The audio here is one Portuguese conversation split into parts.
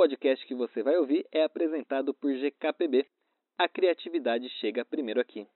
podcast que você vai ouvir é apresentado por GKPB. A criatividade chega primeiro aqui.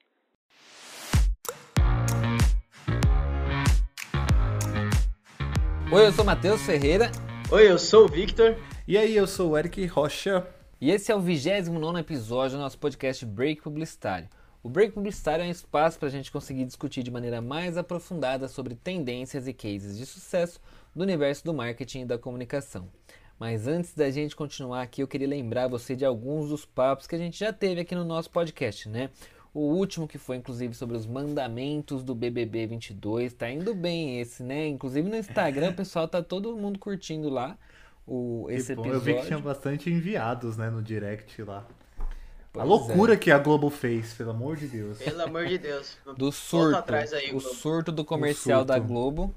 Oi, eu sou Matheus Ferreira. Oi, eu sou o Victor. E aí, eu sou o Eric Rocha. E esse é o 29 episódio do nosso podcast Break Publicitário. O Break Publicitário é um espaço para a gente conseguir discutir de maneira mais aprofundada sobre tendências e cases de sucesso do universo do marketing e da comunicação. Mas antes da gente continuar aqui, eu queria lembrar você de alguns dos papos que a gente já teve aqui no nosso podcast, né? O último que foi inclusive sobre os mandamentos do BBB 22, tá indo bem esse, né? Inclusive no Instagram o pessoal tá todo mundo curtindo lá o esse bom, episódio. Eu vi que tinha bastante enviados, né, no direct lá. Pois a loucura é. que a Globo fez, pelo amor de Deus. Pelo amor de Deus. do surto, atrás aí, o surto do comercial surto. da Globo.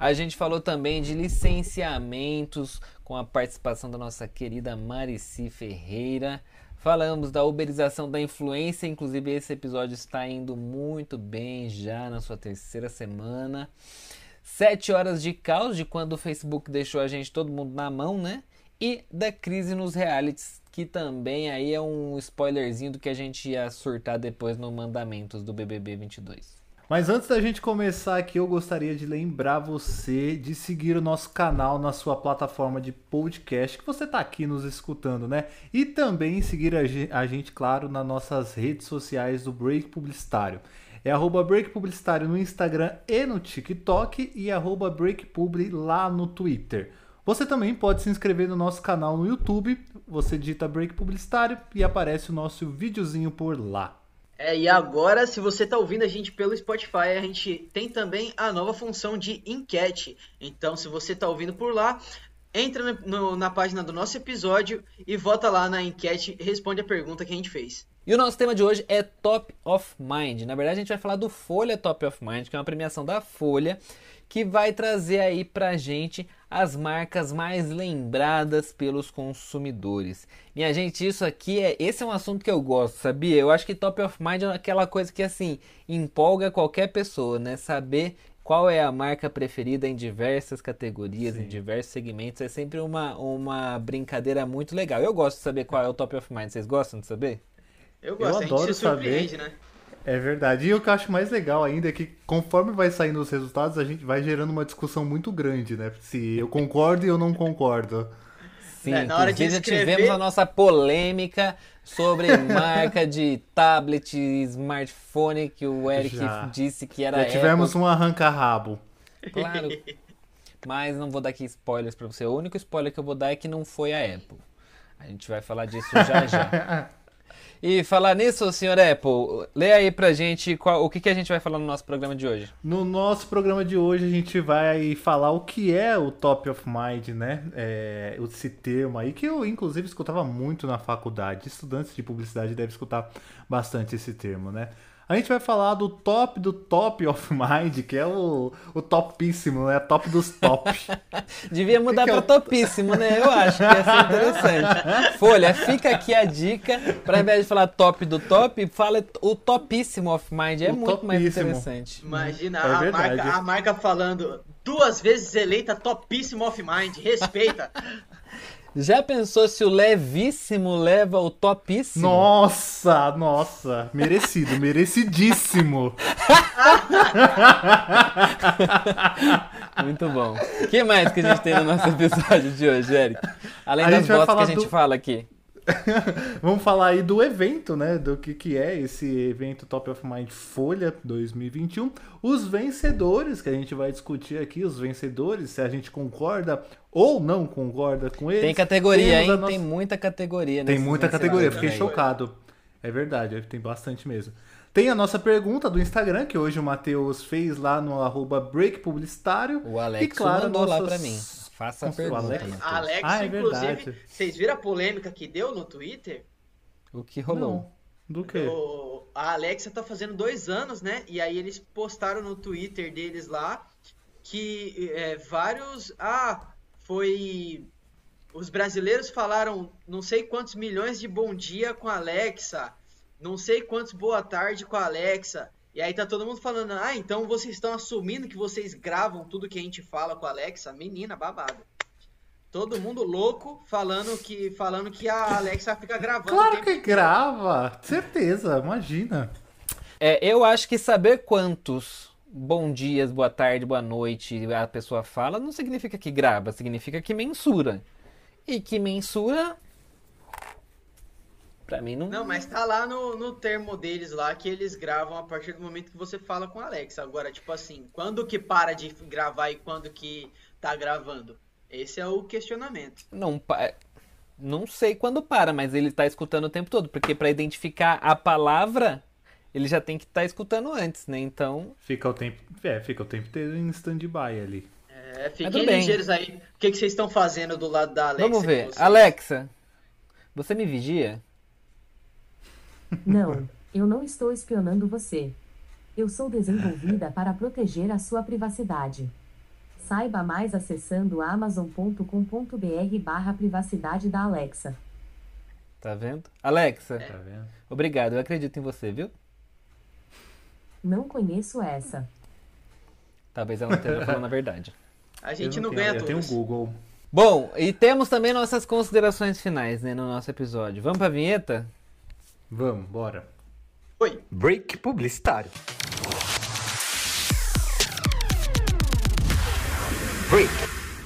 A gente falou também de licenciamentos com a participação da nossa querida Marici Ferreira. Falamos da uberização da influência, inclusive esse episódio está indo muito bem já na sua terceira semana. Sete horas de caos de quando o Facebook deixou a gente todo mundo na mão, né? E da crise nos realities, que também aí é um spoilerzinho do que a gente ia surtar depois no Mandamentos do BBB 22. Mas antes da gente começar aqui, eu gostaria de lembrar você de seguir o nosso canal na sua plataforma de podcast, que você está aqui nos escutando, né? E também seguir a ge- a gente, claro, nas nossas redes sociais do Break Publicitário. É arroba Break Publicitário no Instagram e no TikTok e arroba Break Publi lá no Twitter. Você também pode se inscrever no nosso canal no YouTube, você digita Break Publicitário e aparece o nosso videozinho por lá. É, e agora, se você tá ouvindo a gente pelo Spotify, a gente tem também a nova função de enquete. Então, se você tá ouvindo por lá, entra no- na página do nosso episódio e vota lá na enquete e responde a pergunta que a gente fez. E o nosso tema de hoje é Top of Mind. Na verdade, a gente vai falar do Folha Top of Mind, que é uma premiação da Folha, que vai trazer aí pra gente as marcas mais lembradas pelos consumidores. Minha gente, isso aqui é. Esse é um assunto que eu gosto, sabia? Eu acho que Top of Mind é aquela coisa que assim empolga qualquer pessoa, né? Saber qual é a marca preferida em diversas categorias, em diversos segmentos. É sempre uma, uma brincadeira muito legal. Eu gosto de saber qual é o Top of Mind. Vocês gostam de saber? Eu gosto, a gente adoro se surpreende, saber. né? É verdade. E o que eu acho mais legal ainda é que conforme vai saindo os resultados, a gente vai gerando uma discussão muito grande, né? Se eu concordo e eu não concordo. Sim, É, na hora de inclusive já escrever- tivemos a nossa polêmica sobre marca de tablet, smartphone, que o Eric Já. disse que era Já tivemos Apple. um arranca-rabo. Claro. Mas não vou dar aqui spoilers pra você. O único spoiler que eu vou dar é que não foi a Apple. A gente vai falar disso já já. E falar nisso, senhor Apple, lê aí pra gente qual- o que, que a gente vai falar no nosso programa de hoje. No nosso programa de hoje a gente vai falar o que é o top of mind, né? É, esse termo aí que eu inclusive escutava muito na faculdade. Estudantes de publicidade devem escutar bastante esse termo, né? A gente vai falar do top do top of mind, que é o, o topíssimo, né? Top dos top. Devia mudar que é pra o- topíssimo, né? Eu acho que ia ser interessante. Folha, fica aqui a dica. Pra invés de falar top do top, fala o topíssimo of mind. É O muito mais topíssimo. interessante. Imagina É a, verdade. marca, a marca falando duas vezes eleita topíssimo of mind. Respeita. Já pensou se o levíssimo leva o topíssimo? Nossa, nossa, merecido, merecidíssimo. Muito bom. O que mais que a gente tem no nosso episódio de hoje, Eric? Além A das botas que a gente do- fala aqui. Vamos falar aí do evento, né? Do que, que é esse evento Top of Mind Folha 2021. Os vencedores, que a gente vai discutir aqui, os vencedores, se a gente concorda ou não concorda com eles. Tem categoria, hein? nossa- Tem muita categoria. Tem muita vencedores categoria, fiquei chocado. É verdade, tem bastante mesmo. Tem a nossa pergunta do Instagram, que hoje o Matheus fez lá no arroba Break Publicitário. O Alex e, claro, mandou lá nossas- pra mim. Faça a pergunta. Alex? Matheus. A Alex, Ah, é inclusive, verdade. vocês viram a polêmica que deu no Twitter? O que rolou? Não. Do quê? O- a Alexa tá fazendo dois anos, né? E aí eles postaram no Twitter deles lá que é, vários. Ah, foi. Os brasileiros falaram não sei quantos milhões de bom dia com a Alexa, não sei quantos boa tarde com a Alexa. E aí tá todo mundo falando, ah, então vocês estão assumindo que vocês gravam tudo que a gente fala com a Alexa? Menina, babado. Todo mundo louco falando que, falando que a Alexa fica gravando. Claro que grava, certeza, imagina. É, eu acho que saber quantos bom dias, boa tarde, boa noite a pessoa fala não significa que grava, significa que mensura. E que mensura. Pra mim não. Não, mas tá lá no, no termo deles lá que eles gravam a partir do momento que você fala com a Alexa. Agora, tipo assim, quando que para de gravar e quando que tá gravando? Esse é o questionamento. Não, pa- não sei quando para, mas ele tá escutando o tempo todo, porque pra identificar a palavra, ele já tem que estar escutando antes, né? Então, Fica o tempo, é, fica o tempo inteiro em stand-by ali. É, fiquem bem. ligeiros aí. O que, que vocês estão fazendo do lado da Alexa? vamos ver. vocês? Alexa, você me vigia? Não, eu não estou espionando você. Eu sou desenvolvida para proteger a sua privacidade. Saiba mais acessando amazon.com.br barra privacidade da Alexa. Tá vendo? Alexa, Tá vendo? obrigado, eu acredito em você, viu? Não conheço essa. Talvez ela não esteja falando a verdade. A gente Eu não, tenho- ganha Eu tenho o todos. Google. Bom, e temos também nossas considerações finais, né, no nosso episódio. Vamos pra vinheta? Vamos, bora. Oi. Break publicitário. Break.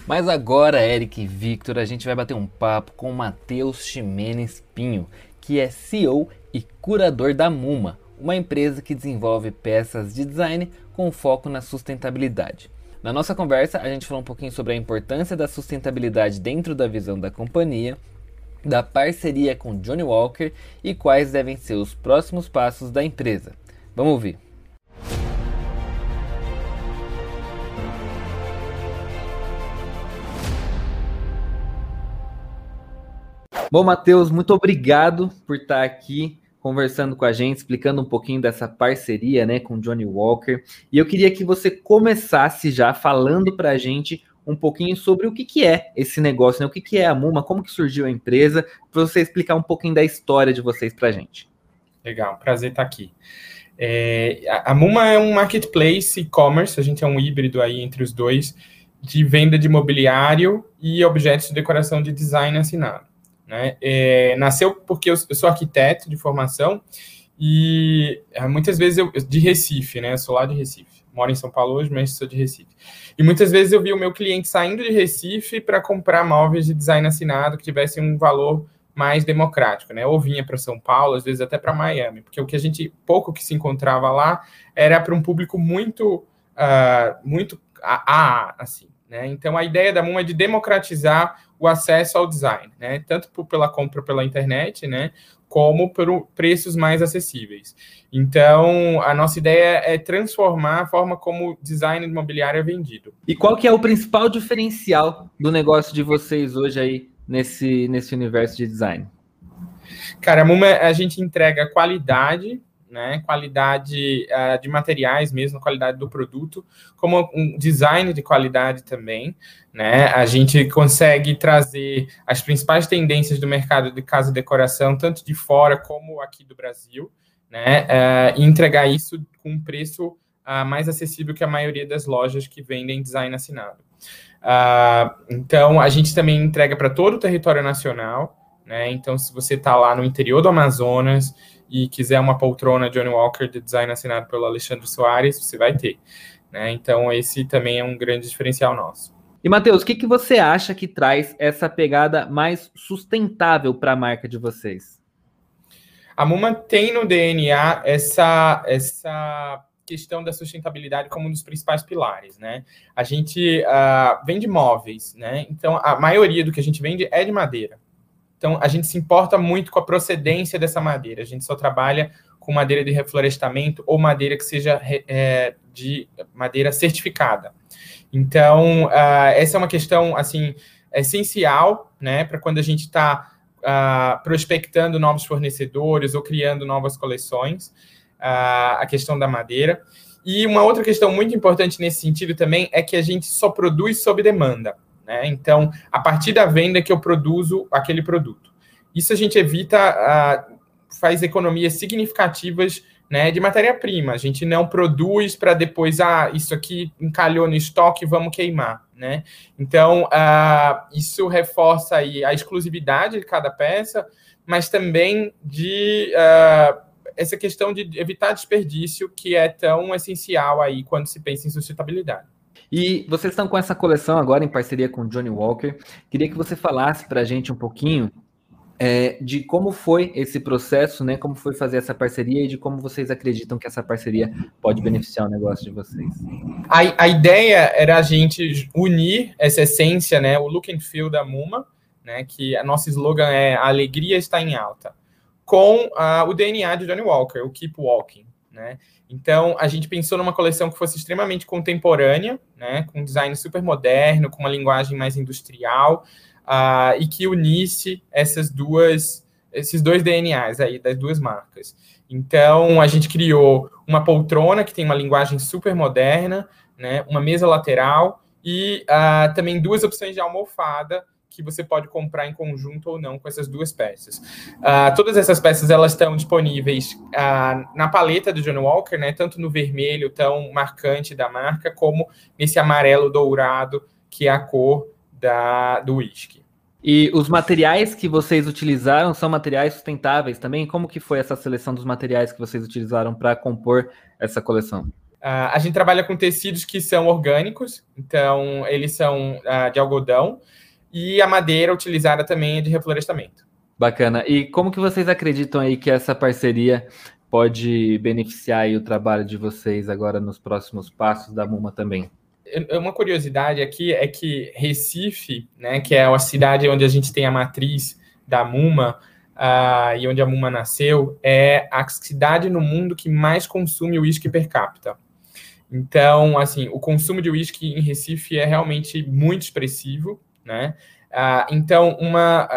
Mas agora, Eric e Victor, a gente vai bater um papo com o Matheus Ximenes Pinho, que é CEO e curador da Muma, uma empresa que desenvolve peças de design com foco na sustentabilidade. Na nossa conversa, a gente falou um pouquinho sobre a importância da sustentabilidade dentro da visão da companhia, da parceria com Johnny Walker e quais devem ser os próximos passos da empresa. Vamos ouvir. Bom, Matheus, muito obrigado por estar aqui conversando com a gente, explicando um pouquinho dessa parceria né, com Johnny Walker. E eu queria que você começasse já falando para a gente um pouquinho sobre o que, que é esse negócio, né? o que, que é a Muma, como que surgiu a empresa, para você explicar um pouquinho da história de vocês para a gente. Legal, prazer estar aqui. É, a Muma é um marketplace e-commerce, a gente é um híbrido aí entre os dois, de venda de mobiliário e objetos de decoração de design assinado. Né? É, nasceu porque eu, eu sou arquiteto de formação e é, muitas vezes eu de Recife, né? Eu sou lá de Recife. Moro em São Paulo hoje, mas sou de Recife. E muitas vezes eu vi o meu cliente saindo de Recife para comprar móveis de design assinado que tivessem um valor mais democrático, né? Ou vinha para São Paulo, às vezes até para Miami, porque o que a gente pouco que se encontrava lá era para um público muito, uh, muito a, a assim, né? Então a ideia da MUM é de democratizar o acesso ao design, né? Tanto por, pela compra pela internet, né? Como por preços mais acessíveis. Então, a nossa ideia é transformar a forma como o design imobiliário é vendido. E qual que é o principal diferencial do negócio de vocês hoje aí nesse, nesse universo de design? Cara, a Muma, a gente entrega qualidade, né? Qualidade uh, de materiais mesmo, qualidade do produto, como um design de qualidade também, né? A gente consegue trazer as principais tendências do mercado de casa e decoração, tanto de fora como aqui do Brasil, né? Uh, e entregar isso com um preço uh, mais acessível que a maioria das lojas que vendem design assinado. então, a gente também entrega para todo o território nacional, né? Então, se você está lá no interior do Amazonas e quiser uma poltrona Johnny Walker de design assinado pelo Alexandre Soares, você vai ter. Né? Então, esse também é um grande diferencial nosso. E, Matheus, o que, que você acha que traz essa pegada mais sustentável para a marca de vocês? A Muma tem no DNA essa, essa questão da sustentabilidade como um dos principais pilares, né? A gente uh, vende móveis, né? Então, a maioria do que a gente vende é de madeira. Então, a gente se importa muito com a procedência dessa madeira. A gente só trabalha com madeira de reflorestamento ou madeira que seja é, de madeira certificada. Então, uh, essa é uma questão, assim, essencial, né, para quando a gente está uh, prospectando novos fornecedores ou criando novas coleções, uh, a questão da madeira. E uma outra questão muito importante nesse sentido também é que a gente só produz sob demanda. Né? Então, a partir da venda que eu produzo aquele produto. Isso a gente evita, uh, faz economias significativas né, de matéria-prima. A gente não produz para depois, ah, isso aqui encalhou no estoque, vamos queimar. né? Então, uh, isso reforça aí a exclusividade de cada peça, mas também de uh, essa questão de evitar desperdício, que é tão essencial aí quando se pensa em sustentabilidade. E vocês estão com essa coleção agora em parceria com Johnny Walker. Queria que você falasse para a gente um pouquinho é, de como foi esse processo, né? Como foi fazer essa parceria e de como vocês acreditam que essa parceria pode beneficiar o negócio de vocês. A, a ideia era a gente unir essa essência, né? O look and feel da Muma, né? Que a nosso slogan é a alegria está em alta, com uh, o DNA de Johnny Walker, o Keep Walking, né? Então, a gente pensou numa coleção que fosse extremamente contemporânea, né, com um design super moderno, com uma linguagem mais industrial, uh, e que unisse essas duas, esses dois DNAs aí das duas marcas. Então, a gente criou uma poltrona que tem uma linguagem super moderna, né, uma mesa lateral e uh, também duas opções de almofada que você pode comprar em conjunto ou não com essas duas peças. Uh, todas essas peças elas estão disponíveis uh, na paleta do John Walker, né, tanto no vermelho tão marcante da marca, como nesse amarelo dourado, que é a cor da, do whisky. E os materiais que vocês utilizaram são materiais sustentáveis também? Como que foi essa seleção dos materiais que vocês utilizaram para compor essa coleção? Uh, a gente trabalha com tecidos que são orgânicos, então eles são de algodão, e a madeira utilizada também é de reflorestamento. Bacana. E como que vocês acreditam aí que essa parceria pode beneficiar o trabalho de vocês agora nos próximos passos da Muma também? Uma curiosidade aqui é que Recife, né, que é a cidade onde a gente tem a matriz da Muma uh, e onde a Muma nasceu, é a cidade no mundo que mais consome uísque per capita. Então, assim, o consumo de uísque em Recife é realmente muito expressivo né? Ah, então, uma,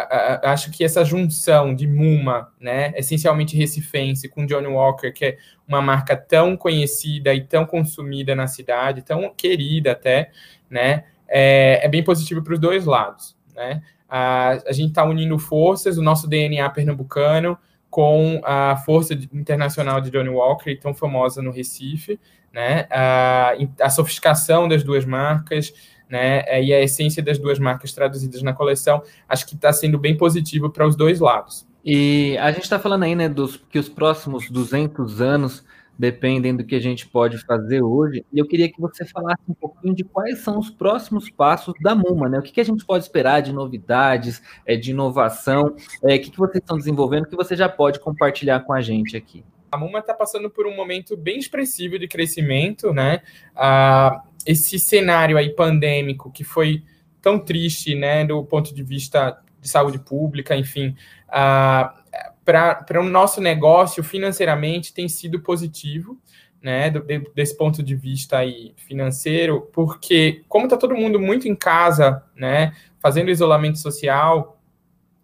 acho que essa junção de Muma, né, essencialmente recifense, com Johnny Walker, que é uma marca tão conhecida e tão consumida na cidade, tão querida até, né, é, é bem positivo para os dois lados, né? A, a gente está unindo forças, o nosso DNA pernambucano com a força internacional de Johnny Walker, tão famosa no Recife, né? A sofisticação das duas marcas, né? É, e a essência das duas marcas traduzidas na coleção, acho que está sendo bem positivo para os dois lados. E a gente está falando aí, né, dos que os próximos 200 anos dependem do que a gente pode fazer hoje. E eu queria que você falasse um pouquinho de quais são os próximos passos da MUMA, né? O que, que a gente pode esperar de novidades, é, de inovação, é, o que, que vocês estão desenvolvendo que você já pode compartilhar com a gente aqui. A MUMA está passando por um momento bem expressivo de crescimento, né? Ah, esse cenário aí pandêmico que foi tão triste, né, do ponto de vista de saúde pública, enfim, uh, para o nosso negócio financeiramente tem sido positivo, né, do, de, desse ponto de vista aí financeiro, porque como está todo mundo muito em casa, né, fazendo isolamento social,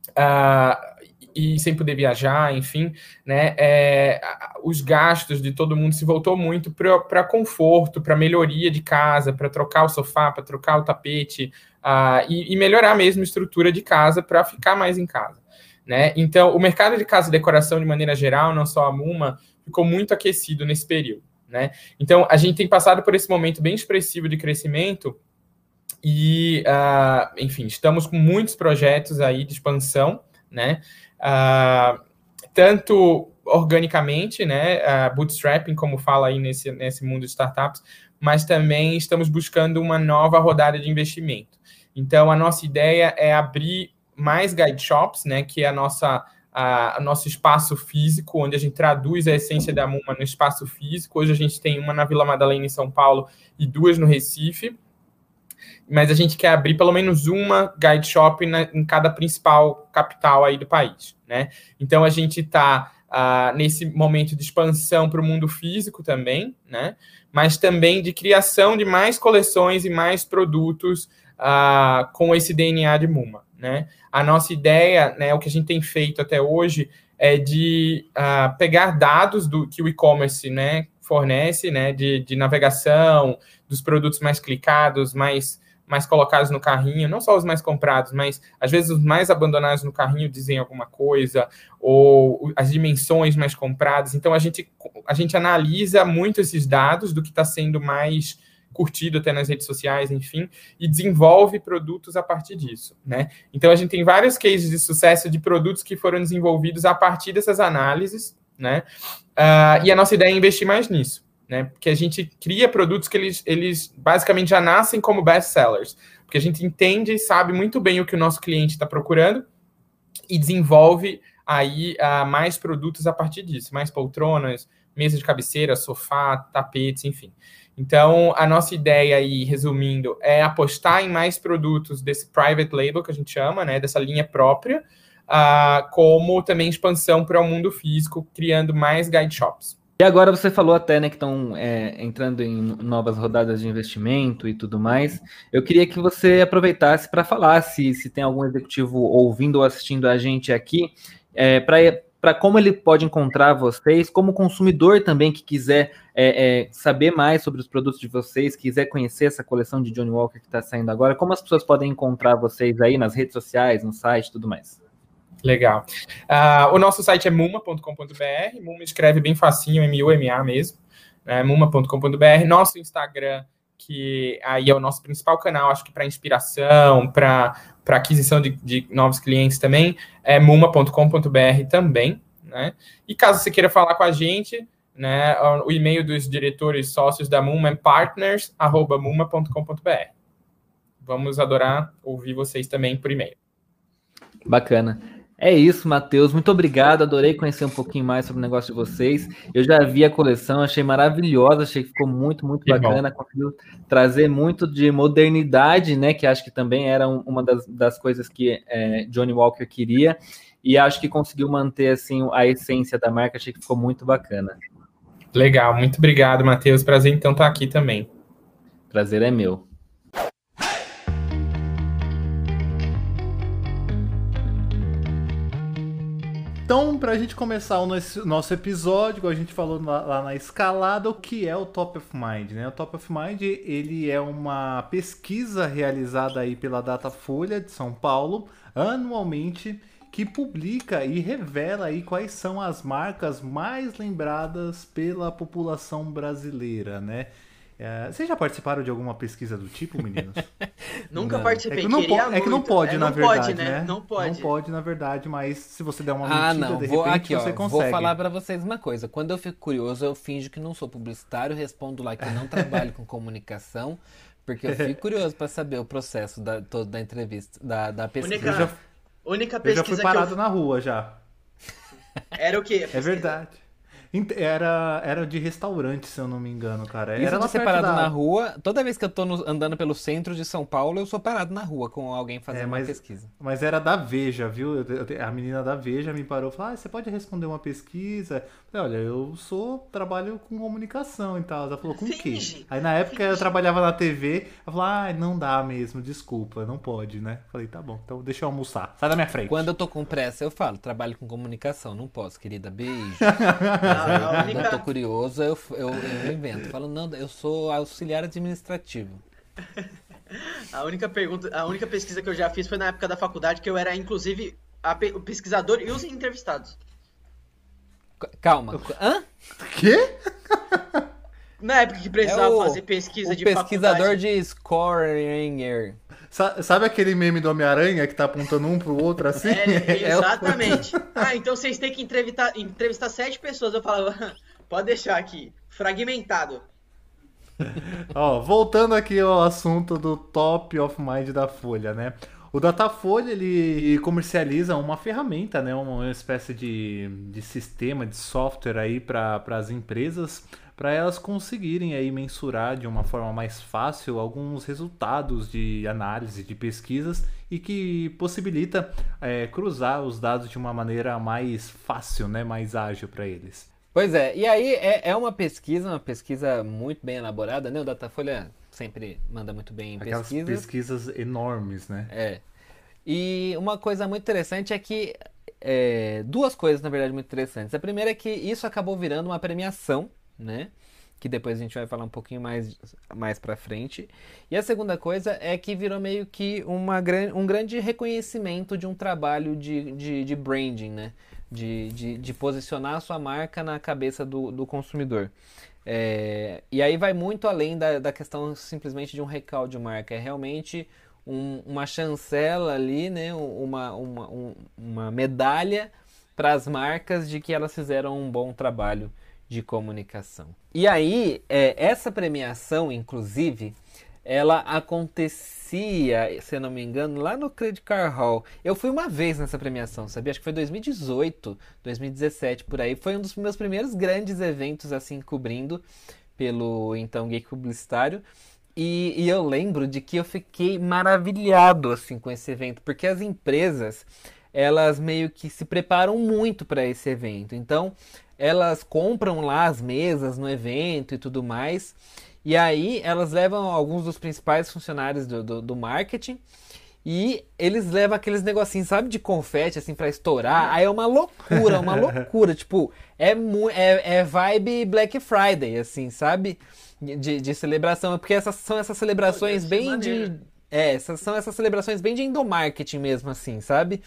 uh, e sem poder viajar, enfim, né, é, os gastos de todo mundo se voltou muito para conforto, para melhoria de casa, para trocar o sofá, para trocar o tapete uh, e, e, melhorar mesmo a estrutura de casa para ficar mais em casa. Né? Então, o mercado de casa e decoração, de maneira geral, não só a Muma, ficou muito aquecido nesse período. Né? Então, a gente tem passado por esse momento bem expressivo de crescimento e, uh, enfim, estamos com muitos projetos aí de expansão, né? Uh, tanto organicamente, né, uh, bootstrapping, como fala aí nesse, nesse mundo de startups, mas também estamos buscando uma nova rodada de investimento. Então, a nossa ideia é abrir mais guide shops, né, que é a nossa a, a, nosso espaço físico, onde a gente traduz a essência da Muma no espaço físico. Hoje a gente tem uma na Vila Madalena, em São Paulo, e duas no Recife mas a gente quer abrir pelo menos uma guide shop na, em cada principal capital aí do país, né? Então a gente está uh, ah, nesse momento de expansão para o mundo físico também, né? Mas também de criação de mais coleções e mais produtos uh, com esse DNA de Muma, né? A nossa ideia, né, o que a gente tem feito até hoje é de uh, pegar dados do que o e-commerce, né, fornece, né, de, de navegação, dos produtos mais clicados, mais mais colocados no carrinho, não só os mais comprados, mas às vezes os mais abandonados no carrinho dizem alguma coisa, ou as dimensões mais compradas. Então a gente, a gente analisa muito esses dados do que está sendo mais curtido até nas redes sociais, enfim, e desenvolve produtos a partir disso, né? Então a gente tem vários cases de sucesso de produtos que foram desenvolvidos a partir dessas análises, né? Uh, e a nossa ideia é investir mais nisso, né? Porque a gente cria produtos que eles, eles basicamente já nascem como best sellers, porque a gente entende e sabe muito bem o que o nosso cliente está procurando e desenvolve aí uh, mais produtos a partir disso, mais poltronas, mesa de cabeceira, sofá, tapetes, enfim. Então, a nossa ideia aí, resumindo, é apostar em mais produtos desse private label que a gente chama, né, dessa linha própria, uh, como também expansão para o mundo físico, criando mais guide shops. E agora você falou até né, que estão é, entrando em novas rodadas de investimento e tudo mais. Eu queria que você aproveitasse para falar se, se tem algum executivo ouvindo ou assistindo a gente aqui, é, para como ele pode encontrar vocês, como consumidor também que quiser é, é, saber mais sobre os produtos de vocês, quiser conhecer essa coleção de Johnny Walker que está saindo agora, como as pessoas podem encontrar vocês aí nas redes sociais, no site tudo mais. Legal. Uh, o nosso site é muma.com.br. Muma escreve bem facinho, M-U-M-A mesmo. Né? Muma.com.br. Nosso Instagram, que aí é o nosso principal canal, acho que para inspiração, para aquisição de, de, novos clientes também, é muma.com.br também. Né? E caso você queira falar com a gente, né, o e-mail dos diretores sócios da Muma é partners.muma.com.br. Vamos adorar ouvir vocês também por e-mail. Bacana. É isso, Matheus. Muito obrigado. Adorei conhecer um pouquinho mais sobre o negócio de vocês. Eu já vi a coleção, achei maravilhosa, achei que ficou muito, muito que bacana. Bom. Conseguiu trazer muito de modernidade, né? Que acho que também era uma das, das coisas que é, Johnny Walker queria. E acho que conseguiu manter assim a essência da marca. Achei que ficou muito bacana. Legal, muito obrigado, Matheus. Prazer então estar aqui também. Prazer é meu. Então, para a gente começar o nosso, episódio, a gente falou lá, na escalada, o que é o Top of Mind? Né? O Top of Mind ele é uma pesquisa realizada aí pela Datafolha de São Paulo anualmente que publica e revela aí quais são as marcas mais lembradas pela população brasileira, né? É, vocês já participaram de alguma pesquisa do tipo, meninos? Nunca não. participei. É que não, po é que não pode, é, na não verdade, pode, né? né? Não pode. Não pode, na verdade, mas se você der uma ah, medida, não. de vou, repente aqui, você ó, consegue. Vou falar para vocês uma coisa. Quando eu fico curioso, eu finjo que não sou publicitário, respondo lá que eu não trabalho com comunicação, porque eu fico curioso para saber o processo da, todo da entrevista, da, da pesquisa. Única, já, única pesquisa eu já fui parado eu... na rua já. Era o quê? É verdade. Era, era de restaurante, se eu não me engano, cara. Isso era de ser parado da... na rua, toda vez que eu tô no, andando pelo centro de São Paulo, eu sou parado na rua com alguém fazendo é, mas, uma pesquisa. Mas era da Veja, viu? a menina da Veja me parou e falou: ah, você pode responder uma pesquisa? falei, olha, eu sou, trabalho com comunicação e tal. Ela falou, com o quê? Aí na época eu trabalhava na TV, ela falou, ah, não dá mesmo, desculpa, não pode, né? falei, tá bom, então deixa eu almoçar. Sai da minha frente. Quando eu tô com pressa, eu falo, trabalho com comunicação, não posso, querida, beijo. Aí, quando eu tô curioso, eu, eu, eu invento. Falo, não, eu sou auxiliar administrativo. A única pergunta, a única pesquisa que eu já fiz foi na época da faculdade, que eu era, inclusive, a, o pesquisador e os entrevistados. Calma. Hã? Quê? Na época que precisava é o, fazer pesquisa o de pesquisador faculdade. de Scorenger. Sabe aquele meme do Homem-Aranha que tá apontando um pro outro assim? É, exatamente. É ah, então vocês têm que entrevistar, entrevistar sete pessoas. Eu falava, pode deixar aqui, fragmentado. Ó, voltando aqui ao assunto do top of mind da Folha, né? O Datafolha ele comercializa uma ferramenta, né, uma espécie de, de sistema, de software aí para as empresas, para elas conseguirem aí mensurar de uma forma mais fácil alguns resultados de análise, de pesquisas e que possibilita é, cruzar os dados de uma maneira mais fácil, né, mais ágil para eles. Pois é, e aí é, é uma pesquisa, uma pesquisa muito bem elaborada, né? O Datafolha sempre manda muito bem em Aquelas pesquisas. pesquisas enormes, né? É. E uma coisa muito interessante é que. É, duas coisas, na verdade, muito interessantes. A primeira é que isso acabou virando uma premiação, né? Que depois a gente vai falar um pouquinho mais, mais pra frente. E a segunda coisa é que virou meio que uma, um grande reconhecimento de um trabalho de, de, de branding, né? De, de, de posicionar a sua marca na cabeça do, do consumidor. É, e aí vai muito além da, da questão simplesmente de um recall de marca. É realmente um, uma chancela ali, né? uma, uma, um, uma medalha para as marcas de que elas fizeram um bom trabalho de comunicação. E aí, é, essa premiação, inclusive, ela acontecia, se não me engano, lá no Credit Car Hall. Eu fui uma vez nessa premiação, sabia? Acho que foi 2018, 2017, por aí. Foi um dos meus primeiros grandes eventos, assim, cobrindo pelo então Geek Publicitário. E, e eu lembro de que eu fiquei maravilhado, assim, com esse evento, porque as empresas, elas meio que se preparam muito para esse evento. Então, elas compram lá as mesas no evento e tudo mais. E aí elas levam alguns dos principais funcionários do, do, do marketing e eles levam aqueles negocinhos, sabe, de confete, assim, para estourar. Aí é uma loucura, uma loucura. tipo, é, é, é vibe Black Friday, assim, sabe? De, de celebração. Porque essas são essas celebrações bem de. É, essas, são essas celebrações bem de endomarketing mesmo, assim, sabe?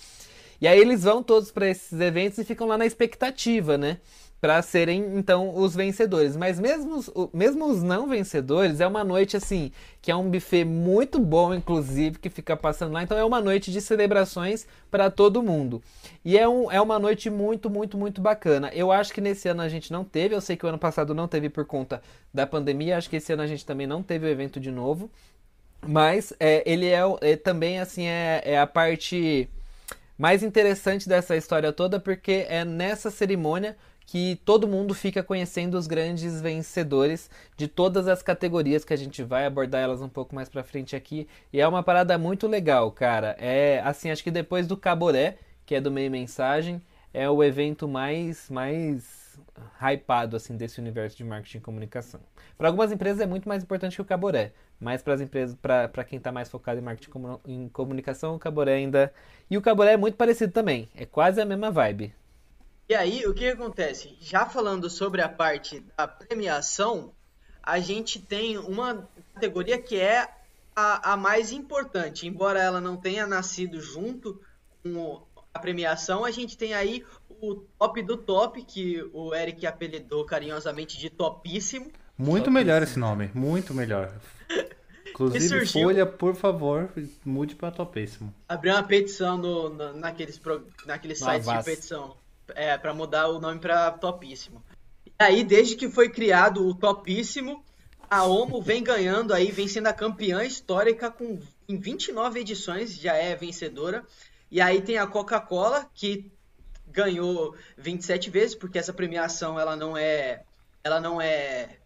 E aí eles vão todos para esses eventos e ficam lá na expectativa, né? Para serem então os vencedores. Mas mesmo os, mesmo os não vencedores, é uma noite assim, que é um buffet muito bom, inclusive, que fica passando lá. Então é uma noite de celebrações para todo mundo. E é, um, é uma noite muito, muito, muito bacana. Eu acho que nesse ano a gente não teve, eu sei que o ano passado não teve por conta da pandemia, acho que esse ano a gente também não teve o evento de novo. Mas é, ele é, é também assim, é, é a parte mais interessante dessa história toda, porque é nessa cerimônia que todo mundo fica conhecendo os grandes vencedores de todas as categorias que a gente vai abordar elas um pouco mais para frente aqui. E é uma parada muito legal, cara. É assim, acho que depois do Caboré, que é do meio mensagem, é o evento mais mais hypado assim desse universo de marketing e comunicação. Para algumas empresas é muito mais importante que o Caboré, mas para as empresas, para quem está mais focado em marketing em comunicação, o Caboré ainda e o Caboré é muito parecido também. É quase a mesma vibe. E aí, o que acontece? Já falando sobre a parte da premiação, a gente tem uma categoria que é a, a mais importante. Embora ela não tenha nascido junto com a premiação, a gente tem aí o top do top, que o Eric apelidou carinhosamente de topíssimo. Muito topíssimo. melhor esse nome, muito melhor. Inclusive, surgiu... Folha, por favor, mude para topíssimo. Abriu uma petição no, no naqueles, naqueles sites de petição é, para mudar o nome para Topíssimo. E aí, desde que foi criado o Topíssimo, a Omo vem ganhando aí, vem sendo a campeã histórica com em 29 edições, já é vencedora. E aí tem a Coca-Cola que ganhou 27 vezes, porque essa premiação ela não é ela não é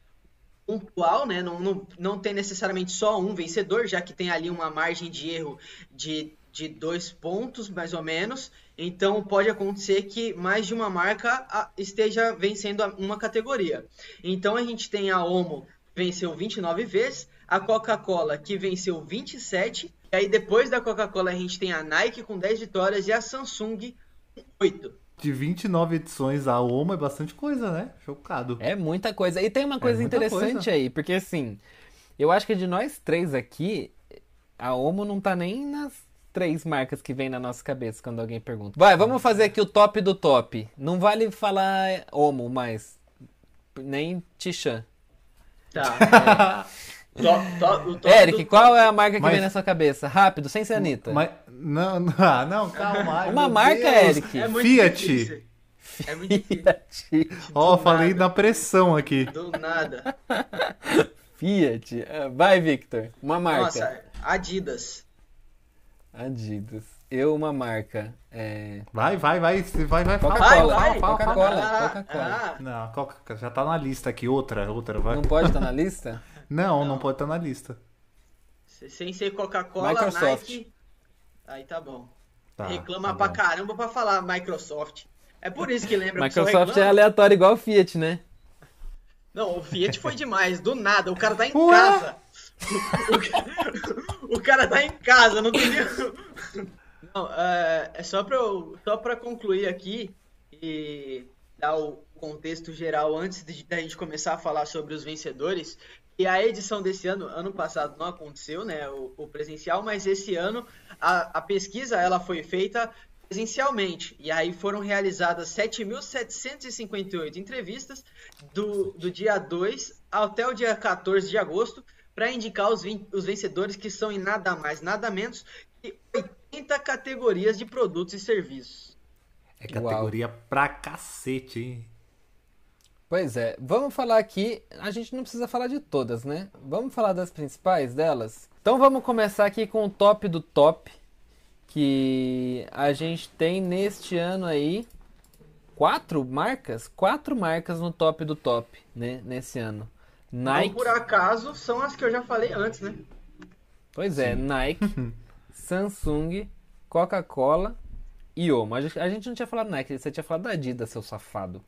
pontual, né? Não, não, não tem necessariamente só um vencedor, já que tem ali uma margem de erro de, de dois pontos, mais ou menos. Então pode acontecer que mais de uma marca esteja vencendo uma categoria. Então a gente tem a Omo que venceu 29 vezes, a Coca-Cola que venceu 27, e aí depois da Coca-Cola a gente tem a Nike com 10 vitórias e a Samsung com 8 de 29 edições a Omo é bastante coisa, né? Chocado. É muita coisa. E tem uma coisa é interessante coisa. aí, porque assim, eu acho que de nós três aqui, a Omo não tá nem nas três marcas que vem na nossa cabeça quando alguém pergunta. Vai, vamos fazer aqui o top do top. Não vale falar Omo, mas nem Tishan. Tá. É. top, top Eric, qual é a marca que mas... vem na sua cabeça? Rápido, sem ser Anitta. Mas... Não, não, ah, não, calma. Uma marca, Deus. Eric. É Fiat. É muito difícil. Ó, oh, falei na pressão aqui. Do nada. Fiat. Vai, Victor. Uma marca. Nossa, Adidas. Adidas. Eu, uma marca. É... Vai, vai, vai. Vai, vai. Coca-Cola. Coca-Cola. Coca-Cola. Não, Coca já tá na lista aqui. Outra, outra. Vai. Não pode estar tá na lista? não, não, não, pode estar tá na lista. Sem ser Coca-Cola, Nike. Aí tá bom. Tá, Reclama tá pra bom. caramba pra falar Microsoft. É por isso que lembra Microsoft que é aleatório igual o Fiat, né? Não, o Fiat foi demais. Do nada. O cara tá em Ué? casa. O cara tá em casa, não tem. Não, é, é só pra, eu, só pra concluir aqui e dar o contexto geral antes de, gente começar a falar sobre os vencedores. E a edição desse ano, ano passado não aconteceu, né, o, o presencial, mas esse ano a, a, pesquisa ela foi feita presencialmente. E aí foram realizadas 7.758 entrevistas do, do dia 2 até o dia 14 de agosto para indicar os, os vencedores que são em nada mais, nada menos que 80 categorias de produtos e serviços. É categoria Uau. pra cacete, hein? Pois é, vamos falar aqui, a gente não precisa falar de todas, né? Vamos falar das principais delas? Então vamos começar aqui com o top do top, que a gente tem neste ano aí quatro marcas, quatro marcas no top do top, né, nesse ano. Nike. Não por acaso são as que eu já falei antes, né? Pois é, Sim. Nike, Samsung, Coca-Cola e Omo. A gente, a gente não tinha falado Nike, você tinha falado da Adidas, seu safado.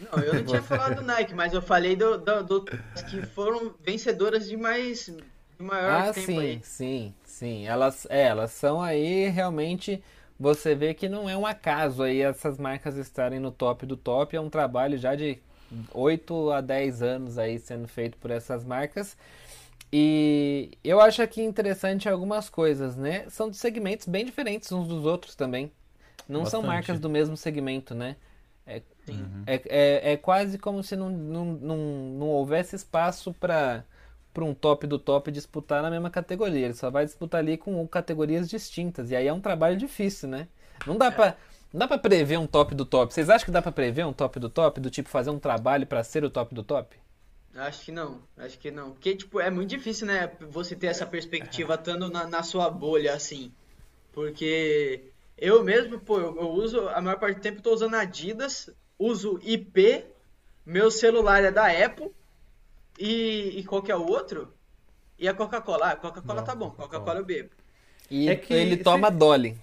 Não, eu não tinha falado do Nike, mas eu falei do, do, do, que foram vencedoras de mais de maior ah, tempo sim, aí. sim, sim. Elas, é, elas são aí realmente. Você vê que não é um acaso aí essas marcas estarem no top do top. É um trabalho já de 8 a 10 anos aí sendo feito por essas marcas. E eu acho aqui interessante algumas coisas, né? São de segmentos bem diferentes uns dos outros também. Não Bastante. são marcas do mesmo segmento, né? É, uhum. é, é, é, quase como se não, não, não, não houvesse espaço para para um top do top disputar na mesma categoria. Ele só vai disputar ali com categorias distintas. E aí é um trabalho difícil, né? Não dá é. para dá para prever um top do top. Vocês acham que dá para prever um top do top do tipo fazer um trabalho para ser o top do top? Acho que não, acho que não. Porque, tipo, é muito difícil, né, você ter essa perspectiva estando na, na sua bolha, assim. Porque eu mesmo, pô, eu, eu, uso, a maior parte do tempo eu tô usando Adidas, uso IP, meu celular é da Apple, e, e qual que é o outro? E a Coca-Cola. Ah, Coca-Cola tá bom, Coca-Cola eu bebo. E é que ele toma Dolly.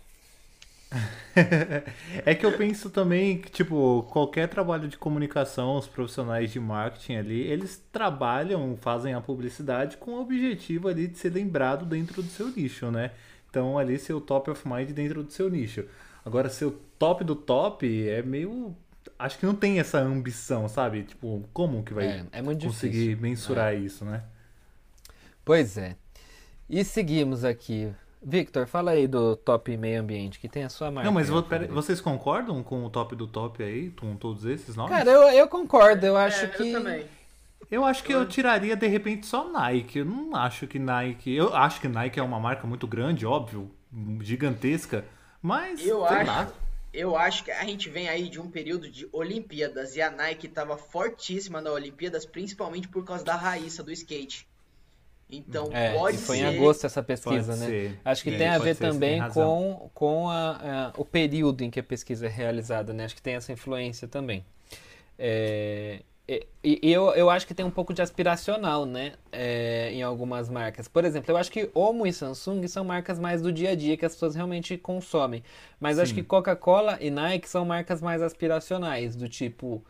é que eu penso também que, tipo, qualquer trabalho de comunicação, os profissionais de marketing ali, eles trabalham, fazem a publicidade com o objetivo ali de ser lembrado dentro do seu nicho, né? Então, ali, seu top of mind dentro do seu nicho. Agora, seu top do top é meio. Acho que não tem essa ambição, sabe? Tipo, como que vai é, é conseguir difícil. mensurar é. isso, né? Pois é. E seguimos aqui. Victor, fala aí do top meio ambiente, que tem a sua marca. Não, mas pera, vocês concordam com o top do top aí, com todos esses nomes? Cara, eu, eu concordo, eu acho é, que... Eu também. Eu acho que eu tiraria de repente só Nike. Eu não acho que Nike. Eu acho que Nike é uma marca muito grande, óbvio, gigantesca. Mas. Eu acho. Lá. Eu acho que a gente vem aí de um período de Olimpíadas e a Nike estava fortíssima na Olimpíadas, principalmente por causa da Raíssa do skate. Então é, pode foi ser. em agosto essa pesquisa, né? Ser. Acho que é, tem a ver ser, também com, com a, a, o período em que a pesquisa é realizada, né? Acho que tem essa influência também. É, e, e eu, eu acho que tem um pouco de aspiracional, né? É, em algumas marcas. Por exemplo, eu acho que Omo e Samsung são marcas mais do dia a dia que as pessoas realmente consomem. Mas Sim. acho que Coca-Cola e Nike são marcas mais aspiracionais, do tipo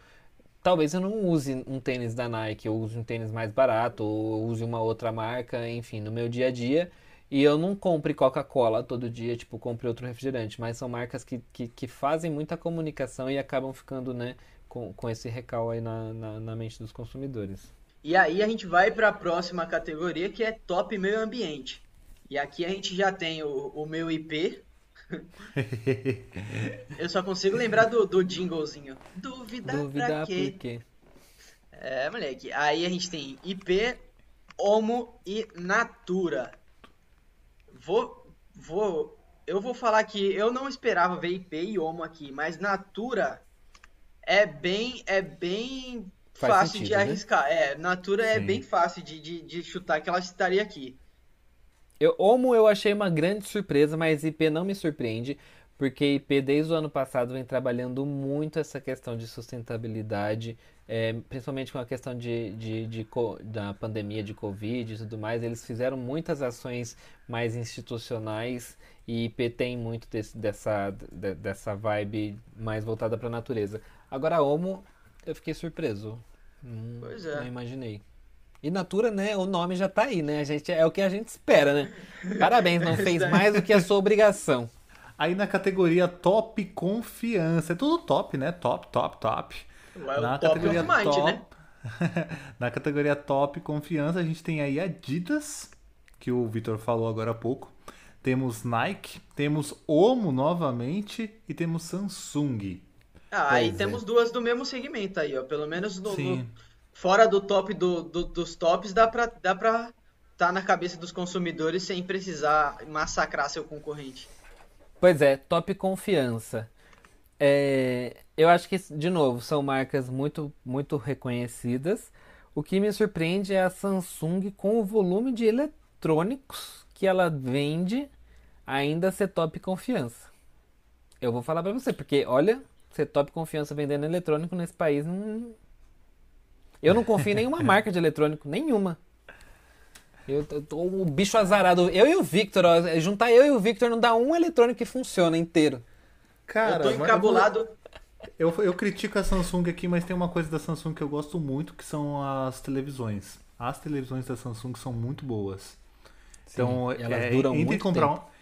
talvez eu não use um tênis da Nike, eu use um tênis mais barato, ou use uma outra marca, enfim, no meu dia a dia. E eu não compre Coca-Cola todo dia, tipo, compre outro refrigerante, mas são marcas que, que, que, fazem muita comunicação e acabam ficando, né, com, com esse recal aí na, na, na mente dos consumidores. E aí a gente vai para a próxima categoria que é top meio ambiente. E aqui a gente já tem o, o meu IP, Eu só consigo lembrar do, do jinglezinho. Dúvida, Dúvida pra quê? Por quê? É, moleque. Aí a gente tem IP, Homo e Natura. Vou, vou, eu vou falar que eu não esperava ver IP e Homo aqui, mas Natura é bem, é bem Faz fácil sentido, de né? arriscar. Né? É, Natura é Sim. é bem fácil de, de, de chutar que ela estaria aqui. Eu, Omo eu achei uma grande surpresa, mas IP não me surpreende, porque IP desde o ano passado vem trabalhando muito essa questão de sustentabilidade, é, principalmente com a questão de, de, de, da pandemia de Covid e tudo mais. Eles fizeram muitas ações mais institucionais e IP tem muito desse, dessa, de, dessa vibe mais voltada para a natureza. Agora, a Omo, eu fiquei surpreso. Hum, pois é. Não imaginei. E Natura, né, o nome já tá aí, né? A gente, é o que a gente espera, né? Parabéns, não fez mais do que a sua obrigação. Aí na categoria top confiança, é tudo top, né? Top, top, top. Ué, na top categoria mind, top, né? na categoria top confiança, a gente tem aí Adidas, que o Vitor falou agora há pouco. temos Nike, temos Omo novamente e temos Samsung. Ah, aí Pois é. temos duas do mesmo segmento aí, ó. Pelo menos no, Sim. no- fora do top do, do- dos tops, dá pra, dá pra tá na cabeça dos consumidores sem precisar massacrar seu concorrente. Pois é, top confiança. É, eu acho que, de novo, são marcas muito, muito reconhecidas. O que me surpreende é a Samsung com o volume de eletrônicos que ela vende ainda ser top confiança. Eu vou falar pra você, porque olha, ser top confiança vendendo eletrônico nesse país não. Eu não confio em nenhuma marca de eletrônico, nenhuma. Eu tô tô o bicho azarado. Eu e o Victor, ó, juntar eu e o Victor não dá um eletrônico que funciona inteiro. Cara, eu tô encabulado. Eu, eu, critico a Samsung aqui, mas tem uma coisa da Samsung que eu gosto muito, que são as televisões. As televisões da Samsung são muito boas. Então, e elas é, duram entre muito comprar tempo. um-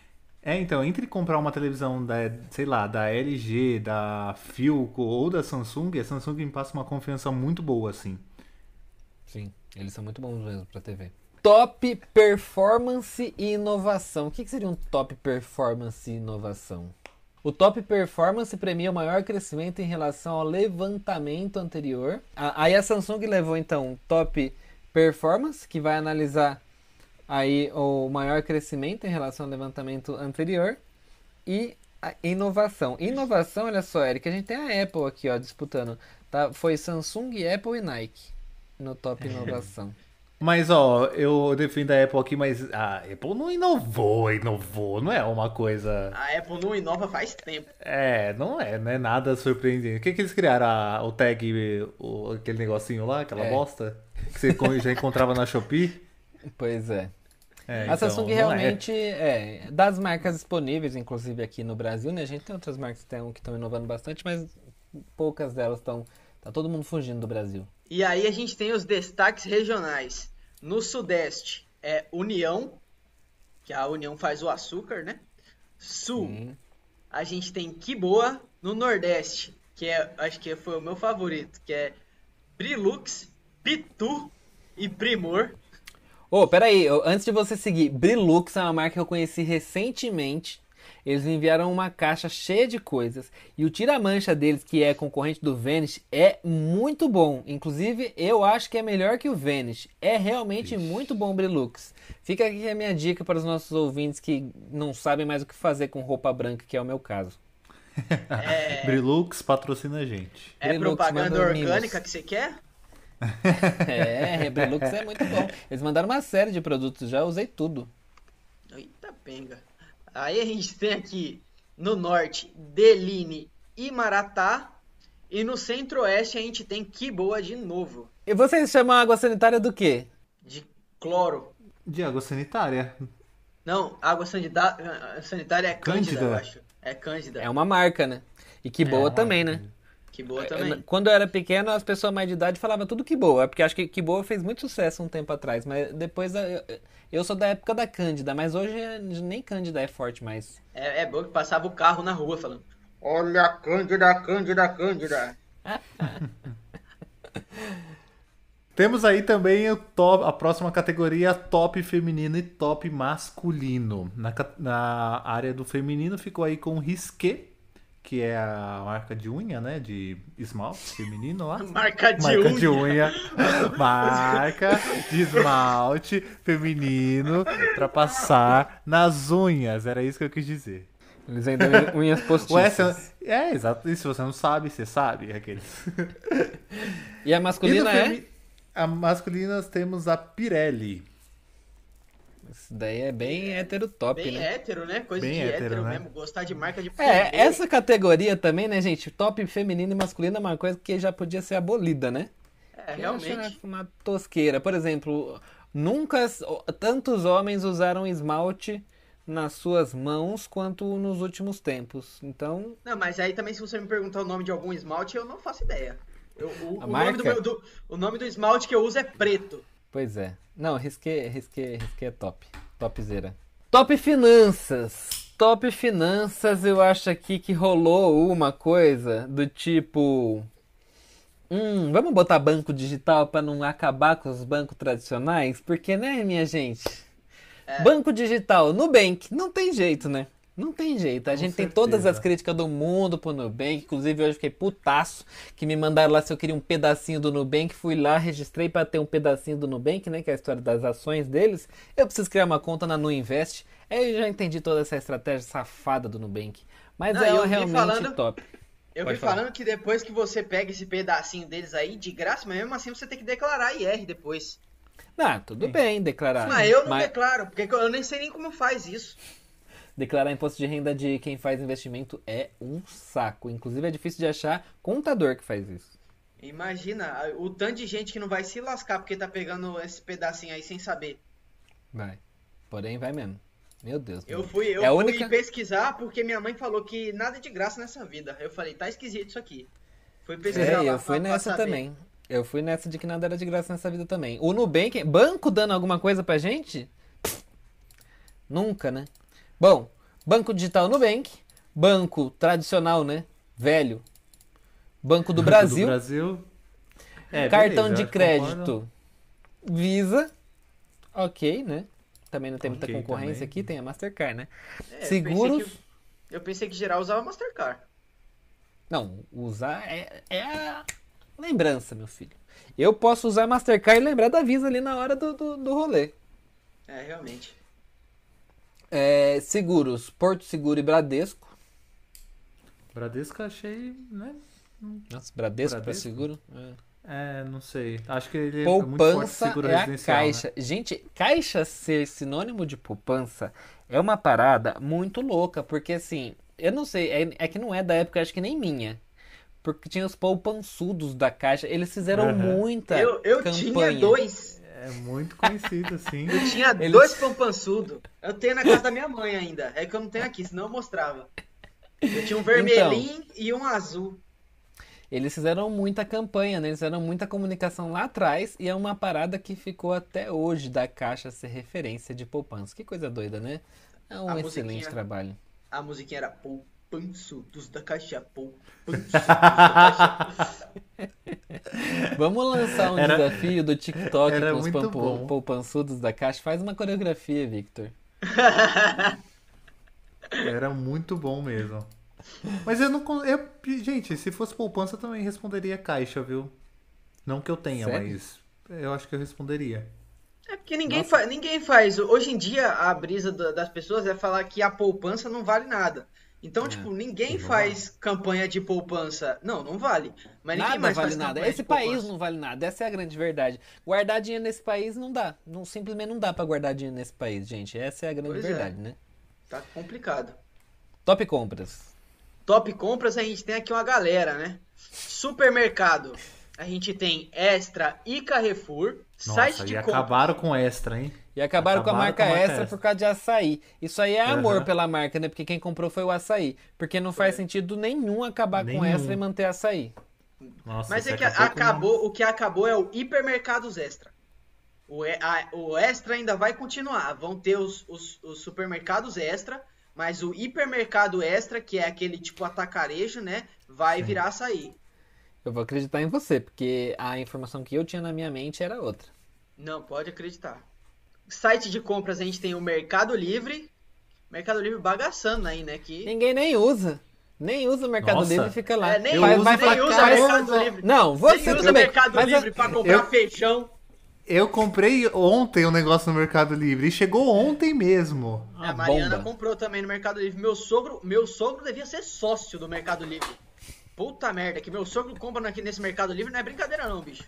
É, então, entre comprar uma televisão da, sei lá, da LG, da Philco ou da Samsung, a Samsung me passa uma confiança muito boa, assim. Sim, eles são muito bons mesmo pra TV. Top performance e inovação. O que, que seria um top performance e inovação? O top performance premia o maior crescimento em relação ao levantamento anterior. Aí a Samsung levou então top performance, que vai analisar aí o maior crescimento em relação ao levantamento anterior e a inovação. Inovação, olha só, Eric, a gente tem a Apple aqui, ó, disputando. Tá? Foi Samsung, Apple e Nike no top inovação. Mas, ó, eu defendo a Apple aqui, mas a Apple não inovou, inovou, não é uma coisa... A Apple não inova faz tempo. É, não é, não é nada surpreendente. O que, que eles criaram? A- o tag, o- aquele negocinho lá, aquela É. bosta? Que você já encontrava na Shopee? Pois é. É, A então, Samsung é. realmente é. das marcas disponíveis, inclusive aqui no Brasil, né? A gente tem outras marcas que estão inovando bastante, mas poucas delas estão. Tá todo mundo fugindo do Brasil. E aí a gente tem os destaques regionais. No Sudeste é União, que a União faz o açúcar, né? Sul, a gente tem Kiboa. No Nordeste, que é, acho que foi o meu favorito, que é Brilux, Pitu e Primor. Ô, peraí, eu- antes de você seguir, Brilux é uma marca que eu conheci recentemente. Eles me enviaram uma caixa cheia de coisas. E o tira-mancha deles, que é concorrente do Vanish, é muito bom. Inclusive, eu acho que é melhor que o Vanish. É realmente muito bom o Brilux. Fica aqui a minha dica para os nossos ouvintes que não sabem mais o que fazer com roupa branca, que é o meu caso. Brilux patrocina a gente. É Brilux, propaganda orgânica mimos. que você quer? É, Brilux é muito bom. Eles mandaram uma série de produtos, já usei tudo. Eita penga. Aí a gente tem aqui no norte Deline e Maratá. E no centro-oeste a gente tem Kiboa de novo. E vocês chamam a água sanitária do quê? De cloro. De água sanitária. Não, água sanida- sanitária é cândida, Cândida. eu acho. É cândida. É uma marca, né? E que boa uma também, né? Que boa também. Quando eu era pequeno, as pessoas mais de idade falavam tudo que boa, porque acho que que boa fez muito sucesso um tempo atrás, mas depois eu, eu sou da época da Cândida, mas hoje nem Cândida é forte mais. É, é bom que passava o carro na rua falando. Olha a Cândida, Cândida, Cândida. Temos aí também o top, a próxima categoria, top feminino e top masculino. Na, na área do feminino ficou aí com o Risqué, que é a marca de unha, né? De esmalte feminino lá. Marca de Marca unha. de unha. Marca de esmalte feminino pra passar nas unhas. Era isso que eu quis dizer. Eles ainda têm unhas Ué, postiças. você- é, exato. E se você não sabe, você sabe. Aqueles. E a E masculina é? femi- A masculina temos a Pirelli. Isso daí é bem hétero top, Bem né? hétero, né? Coisa Bem de hétero, hétero, né? mesmo. Gostar de marca de É, essa categoria também, né, gente? Top feminino e masculino é uma coisa que já podia ser abolida, né? É, Eu acho realmente. Uma tosqueira. Por exemplo, nunca tantos homens usaram esmalte nas suas mãos quanto nos últimos tempos. Então, Não, mas aí também se você me perguntar o nome de algum esmalte, eu não faço ideia. Eu- o, o nome do meu- do- o nome do esmalte que eu uso é preto. pois é. Não, risqué, risqué, risqué é top. Topzera. Top finanças. Top finanças, eu acho aqui que rolou uma coisa do tipo. Hum, vamos botar banco digital para não acabar com os bancos tradicionais? Porque, né, minha gente? Banco digital, Nubank, não tem jeito, né? Não tem jeito. A Com gente tem certeza. todas as críticas do mundo pro Nubank. Inclusive, hoje eu fiquei putaço que me mandaram lá se eu queria um pedacinho do Nubank. Fui lá, registrei para ter um pedacinho do Nubank, né? Que é a história das ações deles. Eu preciso criar uma conta na Nuinvest. Aí eu já entendi toda essa estratégia safada do Nubank. Mas Não, é eu vi realmente falando- top. Eu Pode vi falar. falando que depois que você pega esse pedacinho deles aí, de graça, mas mesmo assim você tem que declarar IR depois. Ah, tudo bem declarar. mas eu não Mas declaro, porque eu nem sei nem como faz isso. Declarar imposto de renda de quem faz investimento é um saco. Inclusive, é difícil de achar contador que faz isso. Imagina o tanto de gente que não vai se lascar porque tá pegando esse pedacinho aí sem saber. Vai. Porém, vai mesmo. Meu Deus. Eu fui, eu É fui única- pesquisar porque minha mãe falou que nada é de graça nessa vida. Eu falei, tá esquisito isso aqui. Fui pesquisar É, lá eu fui pra- pra nessa saber. também. Eu fui nessa de que nada era de graça nessa vida também. O Nubank, banco dando alguma coisa pra gente? Nunca, né? Bom, banco digital Nubank, banco tradicional, né? Velho. Banco do Brasil, Do Brasil. É, cartão beleza, de eu crédito Visa. Ok, né? Também não tem muita concorrência também. aqui, tem a Mastercard, né? É, eu Seguros. pensei que- Eu pensei que geral usava Mastercard. Não, usar é, é a lembrança, meu filho. Eu posso usar Mastercard e lembrar da Visa ali na hora do, do, do rolê. É, realmente. É, seguros, Porto Seguro e Bradesco. Bradesco eu achei, né? Nossa, Bradesco, para Bradesco? seguro. É. É, não sei. Acho que ele é muito forte Poupança seguro é a né? caixa. Gente, caixa ser sinônimo de poupança é uma parada muito louca, porque assim, eu não sei, é, é que não é da época, acho que nem minha. Porque tinha os poupançudos da caixa, eles fizeram Aham. muita Eu, eu campanha. tinha dois. É muito conhecido, assim. Eu tinha Eles- dois pampançudo. Eu tenho na casa da minha mãe ainda. É que eu não tenho aqui, senão eu mostrava. Eu tinha um vermelhinho e um azul. Eles fizeram muita campanha, né? Eles fizeram muita comunicação lá atrás e é uma parada que ficou até hoje da Caixa ser referência de poupança. Que coisa doida, né? É um A excelente trabalho. A musiquinha era poupançudos da caixa, poupançudos da caixa. Vamos lançar um Era- desafio do TikTok era com os pampo- poupançudos da Caixa. Faz uma coreografia, Victor. Era muito bom mesmo. Mas eu não. Eu, gente, se fosse poupança, eu também responderia caixa, viu? Não que eu tenha, Sério? mas eu acho que eu responderia. É porque ninguém, fa ninguém faz. Hoje em dia, a brisa da- das pessoas é falar que a poupança não vale nada. Então, tipo, ninguém faz campanha de poupança. Não, não vale. Mas ninguém Nada mais vale nada. Esse país poupança. não vale nada. Essa é a grande verdade. Guardar dinheiro nesse país não dá. Não, simplesmente não dá pra guardar dinheiro nesse país, gente. Essa é a grande Pois é. verdade, né? Tá complicado. Top compras. Top compras, a gente tem aqui uma galera, né? Supermercado. A gente tem Extra e Carrefour. site Nossa, de e acabaram com extra, hein? E acabaram, com a marca com a marca extra extra. por causa de açaí. Isso aí é amor Aham. pela marca, né? Porque quem comprou foi o açaí. Porque não faz sentido nenhum acabar com Nenhum. extra e manter açaí. Nossa, Mas é que acabou com- o que acabou é o hipermercados extra. O, e- a- o extra ainda vai continuar. Vão ter os, os- os supermercados extra, mas o hipermercado extra, que é aquele tipo atacarejo, né? Vai Sim. virar açaí. Eu vou acreditar em você, porque a informação que eu tinha na minha mente era outra. Não, pode acreditar. Site de compras a gente tem o Mercado Livre. Mercado Livre bagaçando aí, né? Que Ninguém nem usa. Nem usa o Mercado Nossa. Livre e fica lá. É, nem Vai- usa, vai nem usa Mercado Livre. Não, você nem usa também. Mercado Mas a- Livre pra comprar eu- feijão. Eu comprei ontem um negócio no Mercado Livre e chegou ontem mesmo. a Uma Mariana bomba. comprou também no Mercado Livre. Meu sogro, meu sogro devia ser sócio do Mercado Livre. Puta merda, que meu sogro compra aqui nesse Mercado Livre não é brincadeira não, bicho.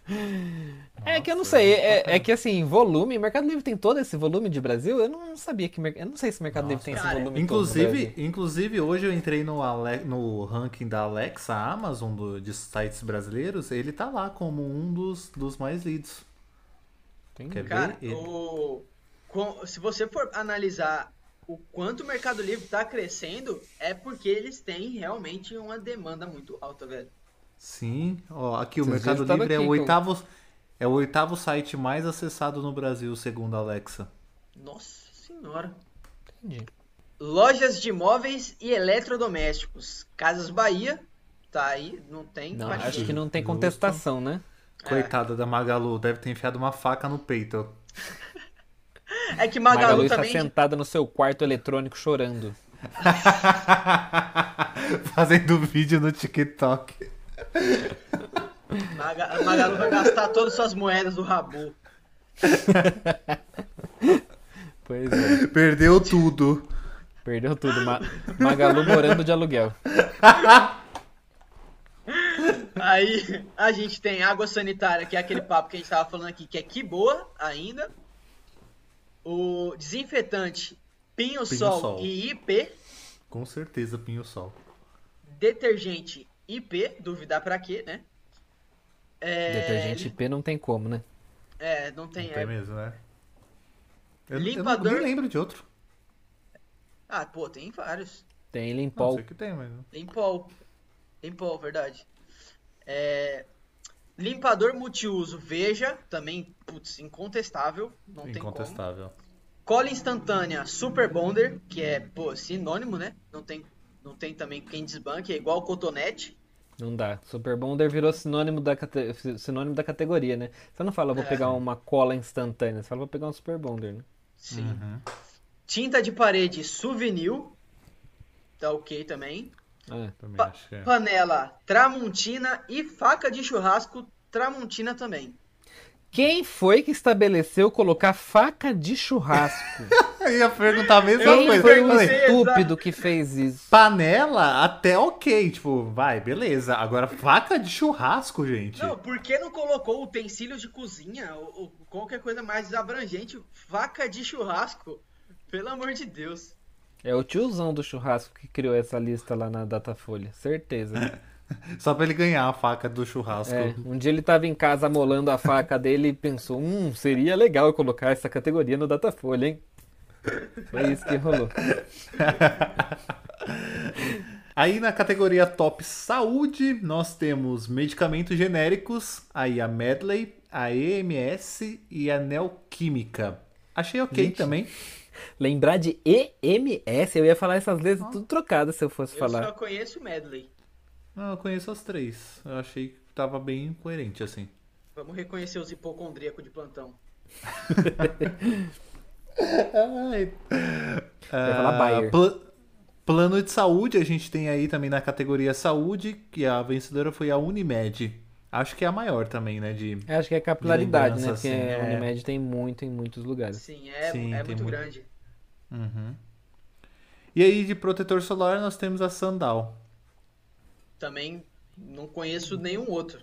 É que eu não sei, é, é que assim, volume, Mercado Livre tem todo esse volume de Brasil? Eu não sabia que, eu não sei se o Mercado Livre tem esse cara, volume todo do Brasil. Inclusive, inclusive, hoje eu entrei no, Ale- no ranking da Alexa Amazon do- de sites brasileiros. Ele tá lá como um dos, dos mais lidos. Tem- Quer Cara, ver? Ele- o, com- se você for analisar o quanto o Mercado Livre tá crescendo, é porque eles têm realmente uma demanda muito alta, velho. Sim, ó, aqui o Esses Mercado Livre é o com- oitavo é o oitavo site mais acessado no Brasil, segundo a Alexa. Nossa senhora. Entendi. Lojas de móveis e eletrodomésticos. Casas Bahia, tá aí, não tem. Não, acho ninguém. que não tem Justo. contestação, né? É. Coitada da Magalu, deve ter enfiado uma faca no peito. É que Magalu, Magalu está também. sentada no seu quarto eletrônico chorando. Fazendo vídeo no TikTok. Maga- Magalu vai gastar todas as suas moedas do Rabu. Pois é. Perdeu tudo. Perdeu tudo. Ma- Magalu morando de aluguel. Aí a gente tem água sanitária, que é aquele papo que a gente tava falando aqui, que é que boa ainda. O desinfetante Pinho, Sol, Sol. e IP. Com certeza, Pinho Sol. Detergente IP, duvidar pra quê, né? É, Detergente IP não tem como, né? É, não tem. Não tem é- mesmo, né? Eu, Limpador- eu nem lembro de outro. Ah, pô, tem vários. Tem Não, Limpol. sei que tem, mas... Limpol. Limpol, verdade. É, Limpador multiuso, veja, também, putz, incontestável. Não tem como. Incontestável. Cola instantânea Super Bonder, que é, pô, sinônimo, né? Não tem, não tem também quem desbanque, é igual cotonete. Não dá. Super Bonder virou sinônimo da, cate- sinônimo da categoria, né? Você não fala, vou É. pegar uma cola instantânea. Você fala, vou pegar um Super Bonder, né? Sim. Uhum. Tinta de parede Souvenir, tá ok também. É. Também Pa- acho que é. Panela Tramontina e faca de churrasco Tramontina também. Quem foi que estabeleceu colocar faca de churrasco? Eu ia perguntar a mesma Quem coisa. foi o estúpido que fez isso? panela, até ok. Tipo, vai, beleza. Agora, faca de churrasco, gente. Não, por que não colocou utensílios de cozinha ou, ou qualquer coisa mais abrangente? Faca de churrasco? Pelo amor de Deus. É o tiozão do churrasco que criou essa lista lá na Datafolha. Certeza. Só pra ele ganhar a faca do churrasco. É, um dia ele tava em casa molando a faca dele e pensou, hum, seria legal eu colocar essa categoria no Datafolha, hein? Foi isso que rolou. Aí na categoria Top Saúde, nós temos medicamentos genéricos, aí a Medley, a EMS e a Neoquímica. Achei ok Gente. também. Lembrar de EMS, eu ia falar essas letras tudo trocadas se eu fosse Eu falar. só conheço o Medley. Não, eu conheço as três. Eu achei que tava bem coerente, assim. Vamos reconhecer os hipocondríacos de plantão. Ai. Bayer. pla- plano de saúde, a gente tem aí também na categoria saúde, que a vencedora foi a Unimed. Acho que é a maior também, né? De... Eu Acho que é capilaridade, né? Porque assim, a é. Unimed tem muito em muitos lugares. Sim, é, Sim, é muito muito. grande. Uhum. E aí de protetor solar nós temos a Sandal. Também não conheço nenhum outro.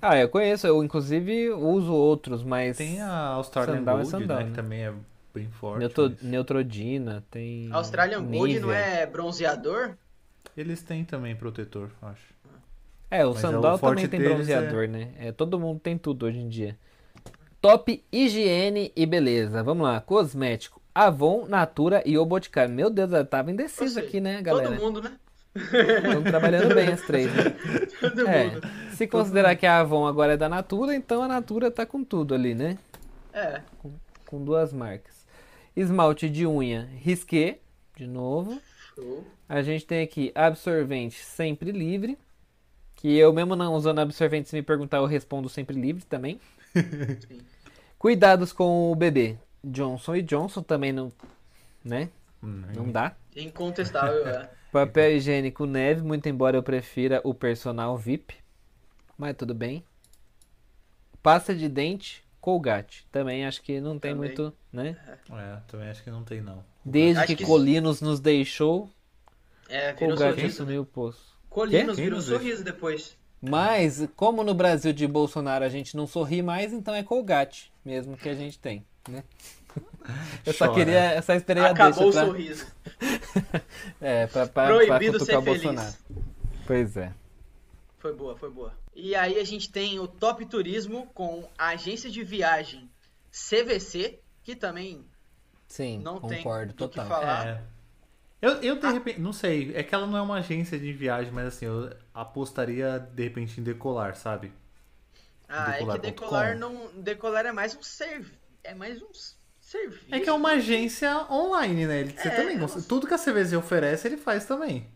Ah, eu conheço, eu inclusive uso outros, mas Tem a Australian Sandal é Gold, Sandal, né? né? Que também é bem forte. Neutro- mas Neutrodina, tem Australian Gold não Nivea. é bronzeador? Eles têm também protetor, acho. É, o Mas é Sandal o forte também tem deles bronzeador, né? É, todo mundo tem tudo hoje em dia. Top higiene e beleza. Vamos lá, cosmético. Avon, Natura e O Boticário. Meu Deus, eu tava indeciso aqui, né, galera? Todo mundo, né? Estão trabalhando bem as três, né? Todo É, mundo. se considerar que a Avon agora é da Natura, então a Natura tá com tudo ali, né? É. Com duas marcas. Esmalte de unha, Risqué, de novo. Show. A gente tem aqui absorvente sempre livre. Que eu mesmo não usando absorvente, se me perguntar, eu respondo sempre livre também. Sim. Cuidados com o bebê. Johnson e Johnson também não. Né? Não dá. Incontestável, é. Papel higiênico neve, muito embora eu prefira o personal VIP. Mas tudo bem. Pasta de dente, Colgate. Também acho que não tem Também. muito, né? É, também acho que não tem não. Desde que, que- Colinos nos deixou, É, virou Colgate sorriso. assumiu o poço. Colinos Quem? virou sorriso depois. Mas, como no Brasil de Bolsonaro a gente não sorri mais, então é Colgate mesmo que a gente tem, né? Eu só Chora. queria, eu só esperei a Acabou o pra, sorriso. é, pra, pra, pra Proibido cutucar ser o feliz. Bolsonaro. Pois é. Foi boa, foi boa. E aí a gente tem o Top Turismo com a agência de viagem CVC, que também Sim, não tem concordo, do que total. falar. É. Eu, eu de repente, não sei, é que ela não é uma agência de viagem, mas assim, eu apostaria de repente em decolar, sabe? Ah, é que Decolar.com. decolar não, decolar é mais um serv, é mais um serviço. É que é uma agência online, né? Ele, você É, também gosta. Tudo que a CVZ oferece, ele faz também.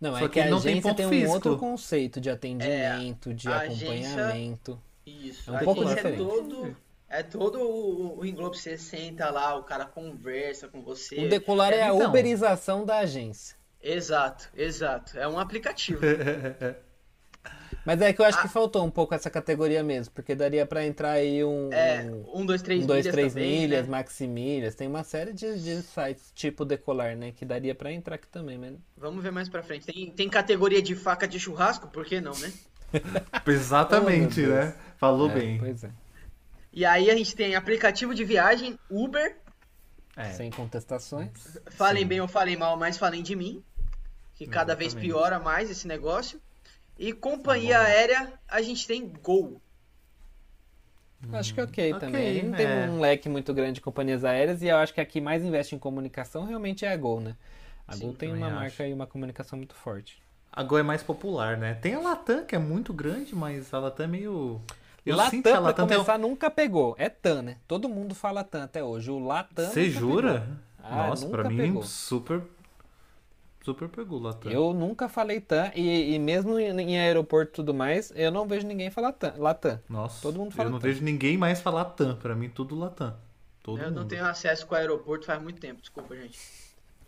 Não, Só é que que a ele não tem agência ponto tem, um outro conceito de atendimento, de a agência- acompanhamento. Isso. É um a pouco agência é diferente. todo É todo o, o você senta lá, o cara conversa com você. O decolar é, a então. uberização da agência. Exato, exato. É um aplicativo. Mas é que eu acho Ah. que faltou um pouco essa categoria mesmo, porque daria pra entrar aí um. É, um... dois, três Um, dois, milhas três também, milhas, né? maximilhas, tem uma série de, de sites tipo decolar, né? Que daria pra entrar aqui também, mas Vamos ver mais pra frente. Tem, tem categoria de faca de churrasco, por que não, né? Exatamente, Oh, né? Falou é, bem. Pois é, E aí a gente tem aplicativo de viagem, Uber. É. sem contestações. Falem Sim. bem ou falem mal, mas falem de mim. Que cada vez Exatamente. piora mais esse negócio. E companhia Tá aérea, a gente tem Gol. Acho que ok, ok, também. A gente não tem é. um leque muito grande de companhias aéreas e eu acho que a que mais investe em comunicação realmente é a Gol, né? A Sim, Gol tem também uma acho. marca e uma comunicação muito forte. A Gol é mais popular, né? Tem a Latam, que é muito grande, mas a Latam é meio. Eu Latam, pra Latam tem começar, nunca pegou. É TAM, né? Todo mundo fala TAM até hoje. O Latam Você jura? pegou. Ah, Nossa, pra mim, pegou. super. Super pegou Latam. Eu nunca falei TAM e, e mesmo em, em aeroporto e tudo mais, eu não vejo ninguém falar TAM, Latam. Nossa, todo mundo fala eu não Latam. vejo ninguém mais falar TAM. Pra mim, tudo Latam. Todo Eu mundo. não tenho acesso com o aeroporto faz muito tempo, desculpa, gente.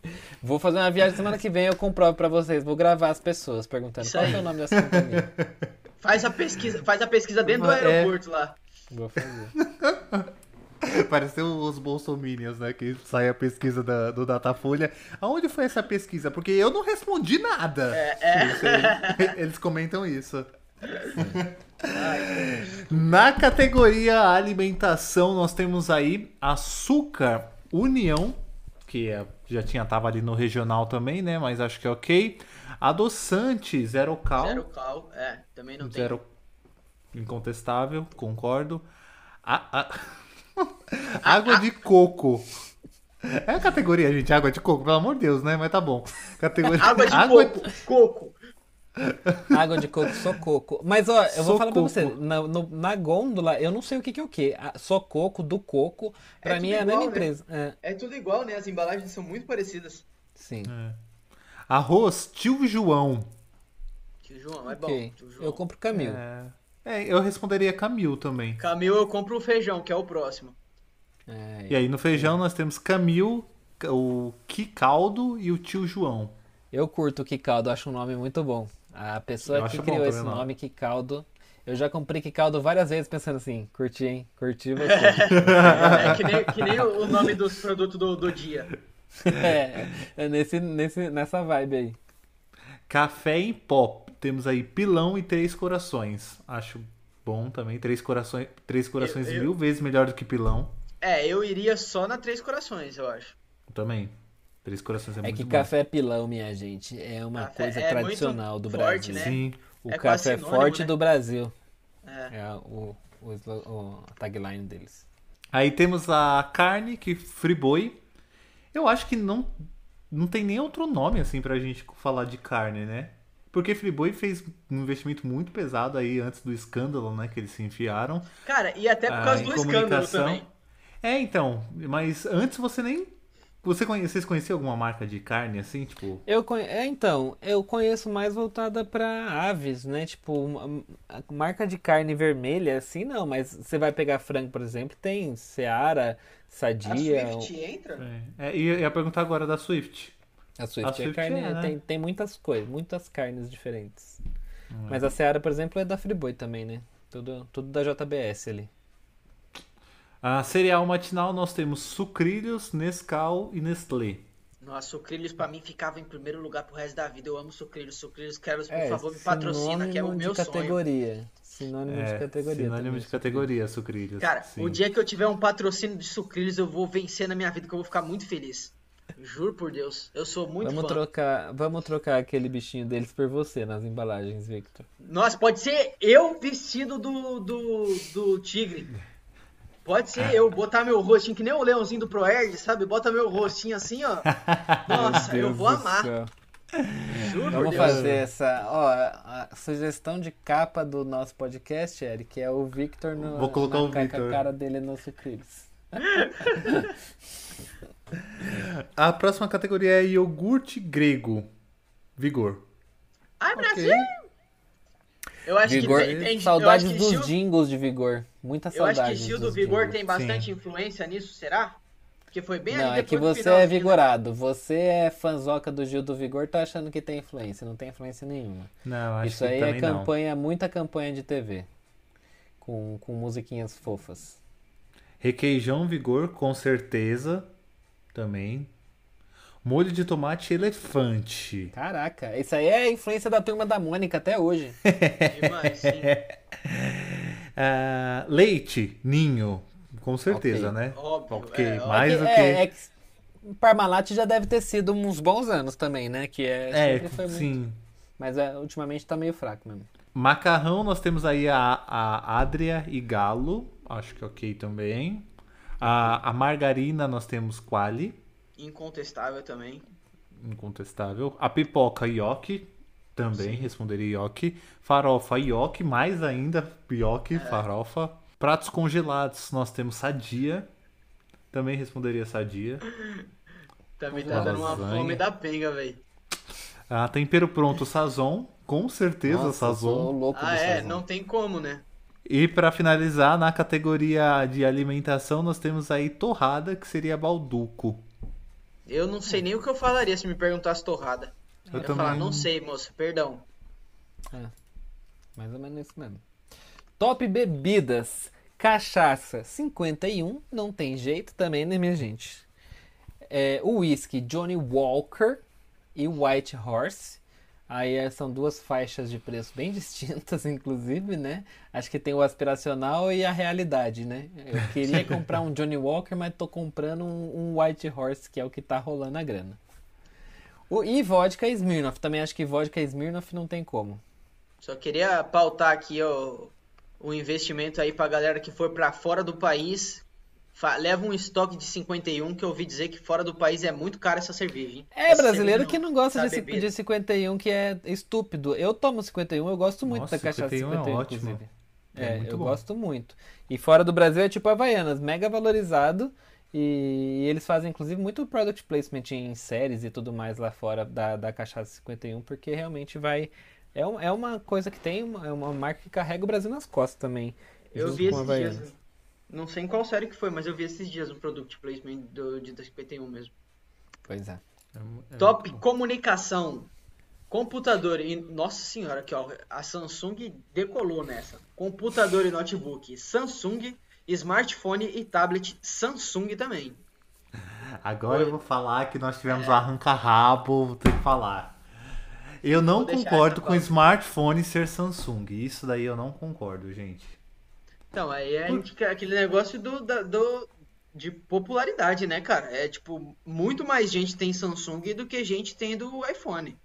Vou fazer uma viagem semana que vem, eu comprovo pra vocês. Vou gravar as pessoas perguntando Isso qual aí. é o nome dessa companhia. Faz a pesquisa, faz a pesquisa dentro do É. aeroporto lá. Vou fazer. Pareceu os bolsominions, né? Que sai a pesquisa da- do Datafolha. Aonde foi essa pesquisa? Porque eu não respondi nada. É, aí. Eles comentam isso. Na categoria alimentação, nós temos aí açúcar União, que é- já tinha tava ali no regional também, né? Mas acho que é ok. Adoçante Zero Cal. Zero cal, é, também não tem. Zero incontestável, concordo. A- a- Água de coco. É a categoria, gente, água de coco, pelo amor de Deus, né? Mas tá bom. Categoria Água de coco, coco. Água de coco, só coco. Mas ó, eu vou falar pra você, na, no- na gôndola, eu não sei o que, que é o que. Só coco, do coco, pra É mim é a mesma né? empresa. É, É tudo igual, né? As embalagens são muito parecidas. sim. Arroz Tio João. Tio João, é bom. Ok. Tio João. Eu compro Camil. É, é, eu responderia Camil também. Camil eu compro o feijão, que é o próximo. É, E aí no feijão nós temos Camil, o Quicaldo e o Tio João. Eu curto o Kikaldo, acho um nome muito bom. A pessoa Eu que criou esse o nome. nome, Kikaldo, eu já comprei Kikaldo várias vezes pensando assim, curti, hein? Curti você. É, que nem, que nem o o nome dos produtos do, do dia. é, é nesse, nesse, nessa vibe aí. Café em pó. Temos aí Pilão e Três Corações. Acho bom também. Três Corações, três corações Eu- eu- mil vezes melhor do que Pilão. É, eu iria só na Três Corações, eu acho. Também. Três Corações é, É muito que bom. café pilão, minha gente, é uma Café coisa é muito tradicional do forte, Brasil. né? Sim. O É café sinônimo, forte né? do Brasil. É. É o, o, o tagline deles. Aí temos a carne, que Friboi. Eu acho que não, não tem nem outro nome assim pra gente falar de carne, né? Porque Friboi fez um investimento muito pesado aí antes do escândalo, né? Que eles se enfiaram. Cara, e até por Ah, causa em do escândalo também. É, então. Mas antes você nem. Você conhe... Vocês conheciam alguma marca de carne assim? Tipo. Eu conhe... é, então, eu conheço mais voltada pra aves, né? Tipo, uma- a marca de carne vermelha, assim não, mas você vai pegar frango, por exemplo, tem Seara, A Sadia, Swift entra? É, e eu ia perguntar agora da Swift. a Swift, a Swift é carne, é, né? tem, tem muitas coisas, muitas carnes diferentes. Hum. Mas a Seara, por exemplo, é da Friboi também, né? Tudo, tudo da JBS ali. A cereal matinal nós temos sucrilhos, Nescau e Nestlé. Nossa, sucrilhos pra mim ficava em primeiro lugar pro resto da vida. Eu amo sucrilhos. Sucrilhos, quero, por É, favor, me patrocina, que é o sinônimo meu de sonho. categoria. Sinônimo de É, categoria. sinônimo também, de categoria, sucrilhos. Cara, sim. o dia que eu tiver um patrocínio de sucrilhos, eu vou vencer na minha vida, que eu vou ficar muito feliz. Juro por Deus. Eu sou muito Vamos fã. trocar, vamos trocar aquele bichinho deles por você nas embalagens, Victor. Nossa, pode ser eu vestido do, do, do tigre. Pode ser eu, botar meu rostinho, que nem o leãozinho do Proerd, sabe? Bota meu rostinho assim, ó. Nossa, eu vou amar. céu. Juro Vamos Deus. fazer essa, ó, a sugestão de capa do nosso podcast, Eric, é o Victor no, Vou colocar na o Victor. com a cara dele no sucrilhos. A próxima categoria é iogurte grego. Vigor. Ai, Brasil! Eu acho Vigor, que tem, tem saudades eu acho que se dos jingles de Vigor. Muita Eu saudade. acho que o do Vigor jingles. tem bastante influência nisso, será? Porque foi bem Não, ali é que você é finalzinho, né? vigorado. Você é fanzoca do Gil do Vigor, tá achando que tem influência. Não tem influência nenhuma. Não, acho Isso que aí é também não. campanha, muita campanha de TV. Com, com musiquinhas fofas. Requeijão Vigor, com certeza. Também. Molho de tomate elefante. Caraca, isso aí é a influência da turma da Mônica até hoje. Demais, sim. Ah, leite, ninho. Com certeza, Ok. né? Óbvio, Ok, é, mais é do que, que. é, é Parmalat já deve ter sido uns bons anos também, né? Que é, É, foi muito- sim. Mas é, ultimamente tá meio fraco mesmo. Macarrão, nós temos aí a, a Adria e Galo. Acho que ok também. A, a margarina, nós temos Quali. Incontestável também. Incontestável. A pipoca Yoki. Também responderia Yoki. Farofa Yoki, mais ainda Yoki, É. farofa. Pratos congelados, nós temos Sadia. Também responderia Sadia. Também tá dando uma fome da penga, velho. Ah, tempero pronto, Sazon. Com certeza, Nossa, Sazon. Ah, é, Sazon. não tem como, né? E para finalizar, na categoria de alimentação, nós temos aí torrada, que seria balduco. Eu não sei nem o que eu falaria se me perguntasse torrada. Eu ia também falar, não sei, moça, perdão. Mais ou menos isso mesmo. Top bebidas. Cachaça 51, não tem jeito também, né, minha gente? É, o whisky Johnny Walker e White Horse. Aí é, são duas faixas de preço bem distintas, inclusive, né? Acho que tem o aspiracional e a realidade, né? Eu queria comprar um Johnny Walker, mas tô comprando um, um White Horse, que é o que tá rolando a grana. O, e vodka Smirnoff. Também acho que vodka Smirnoff não tem como. Só queria pautar aqui ó, o investimento aí pra galera que for pra fora do país. Leva um estoque de 51, que eu ouvi dizer que fora do país é muito caro essa cerveja, hein? É Essa brasileiro que não gosta de, bebida. de 51, que é estúpido. Eu tomo 51, eu gosto muito Nossa, da cachaça 51 é 51, ótimo. inclusive. É É, muito eu bom. gosto muito. E fora do Brasil é tipo Havaianas, mega valorizado. E eles fazem inclusive muito product placement em séries e tudo mais lá fora da, da cachaça 51, porque realmente vai. É, um- é uma coisa que tem, uma, é uma marca que carrega o Brasil nas costas também. Eu vi com esses Havaianas. dias. Não sei em qual série que foi, mas eu vi esses dias um product placement do, de 51 mesmo. Pois é. Top comunicação. Computador e. Nossa senhora, aqui ó. A Samsung decolou nessa. Computador e notebook Samsung. Smartphone e tablet Samsung também. Agora eu vou falar que nós tivemos o arranca-rabo, vou ter que falar. Eu não concordo com smartphone ser Samsung. Isso daí eu não concordo, gente. Então, aí é aquele negócio do, do, de popularidade, né, cara? É tipo, muito mais gente tem Samsung do que gente tem do iPhone.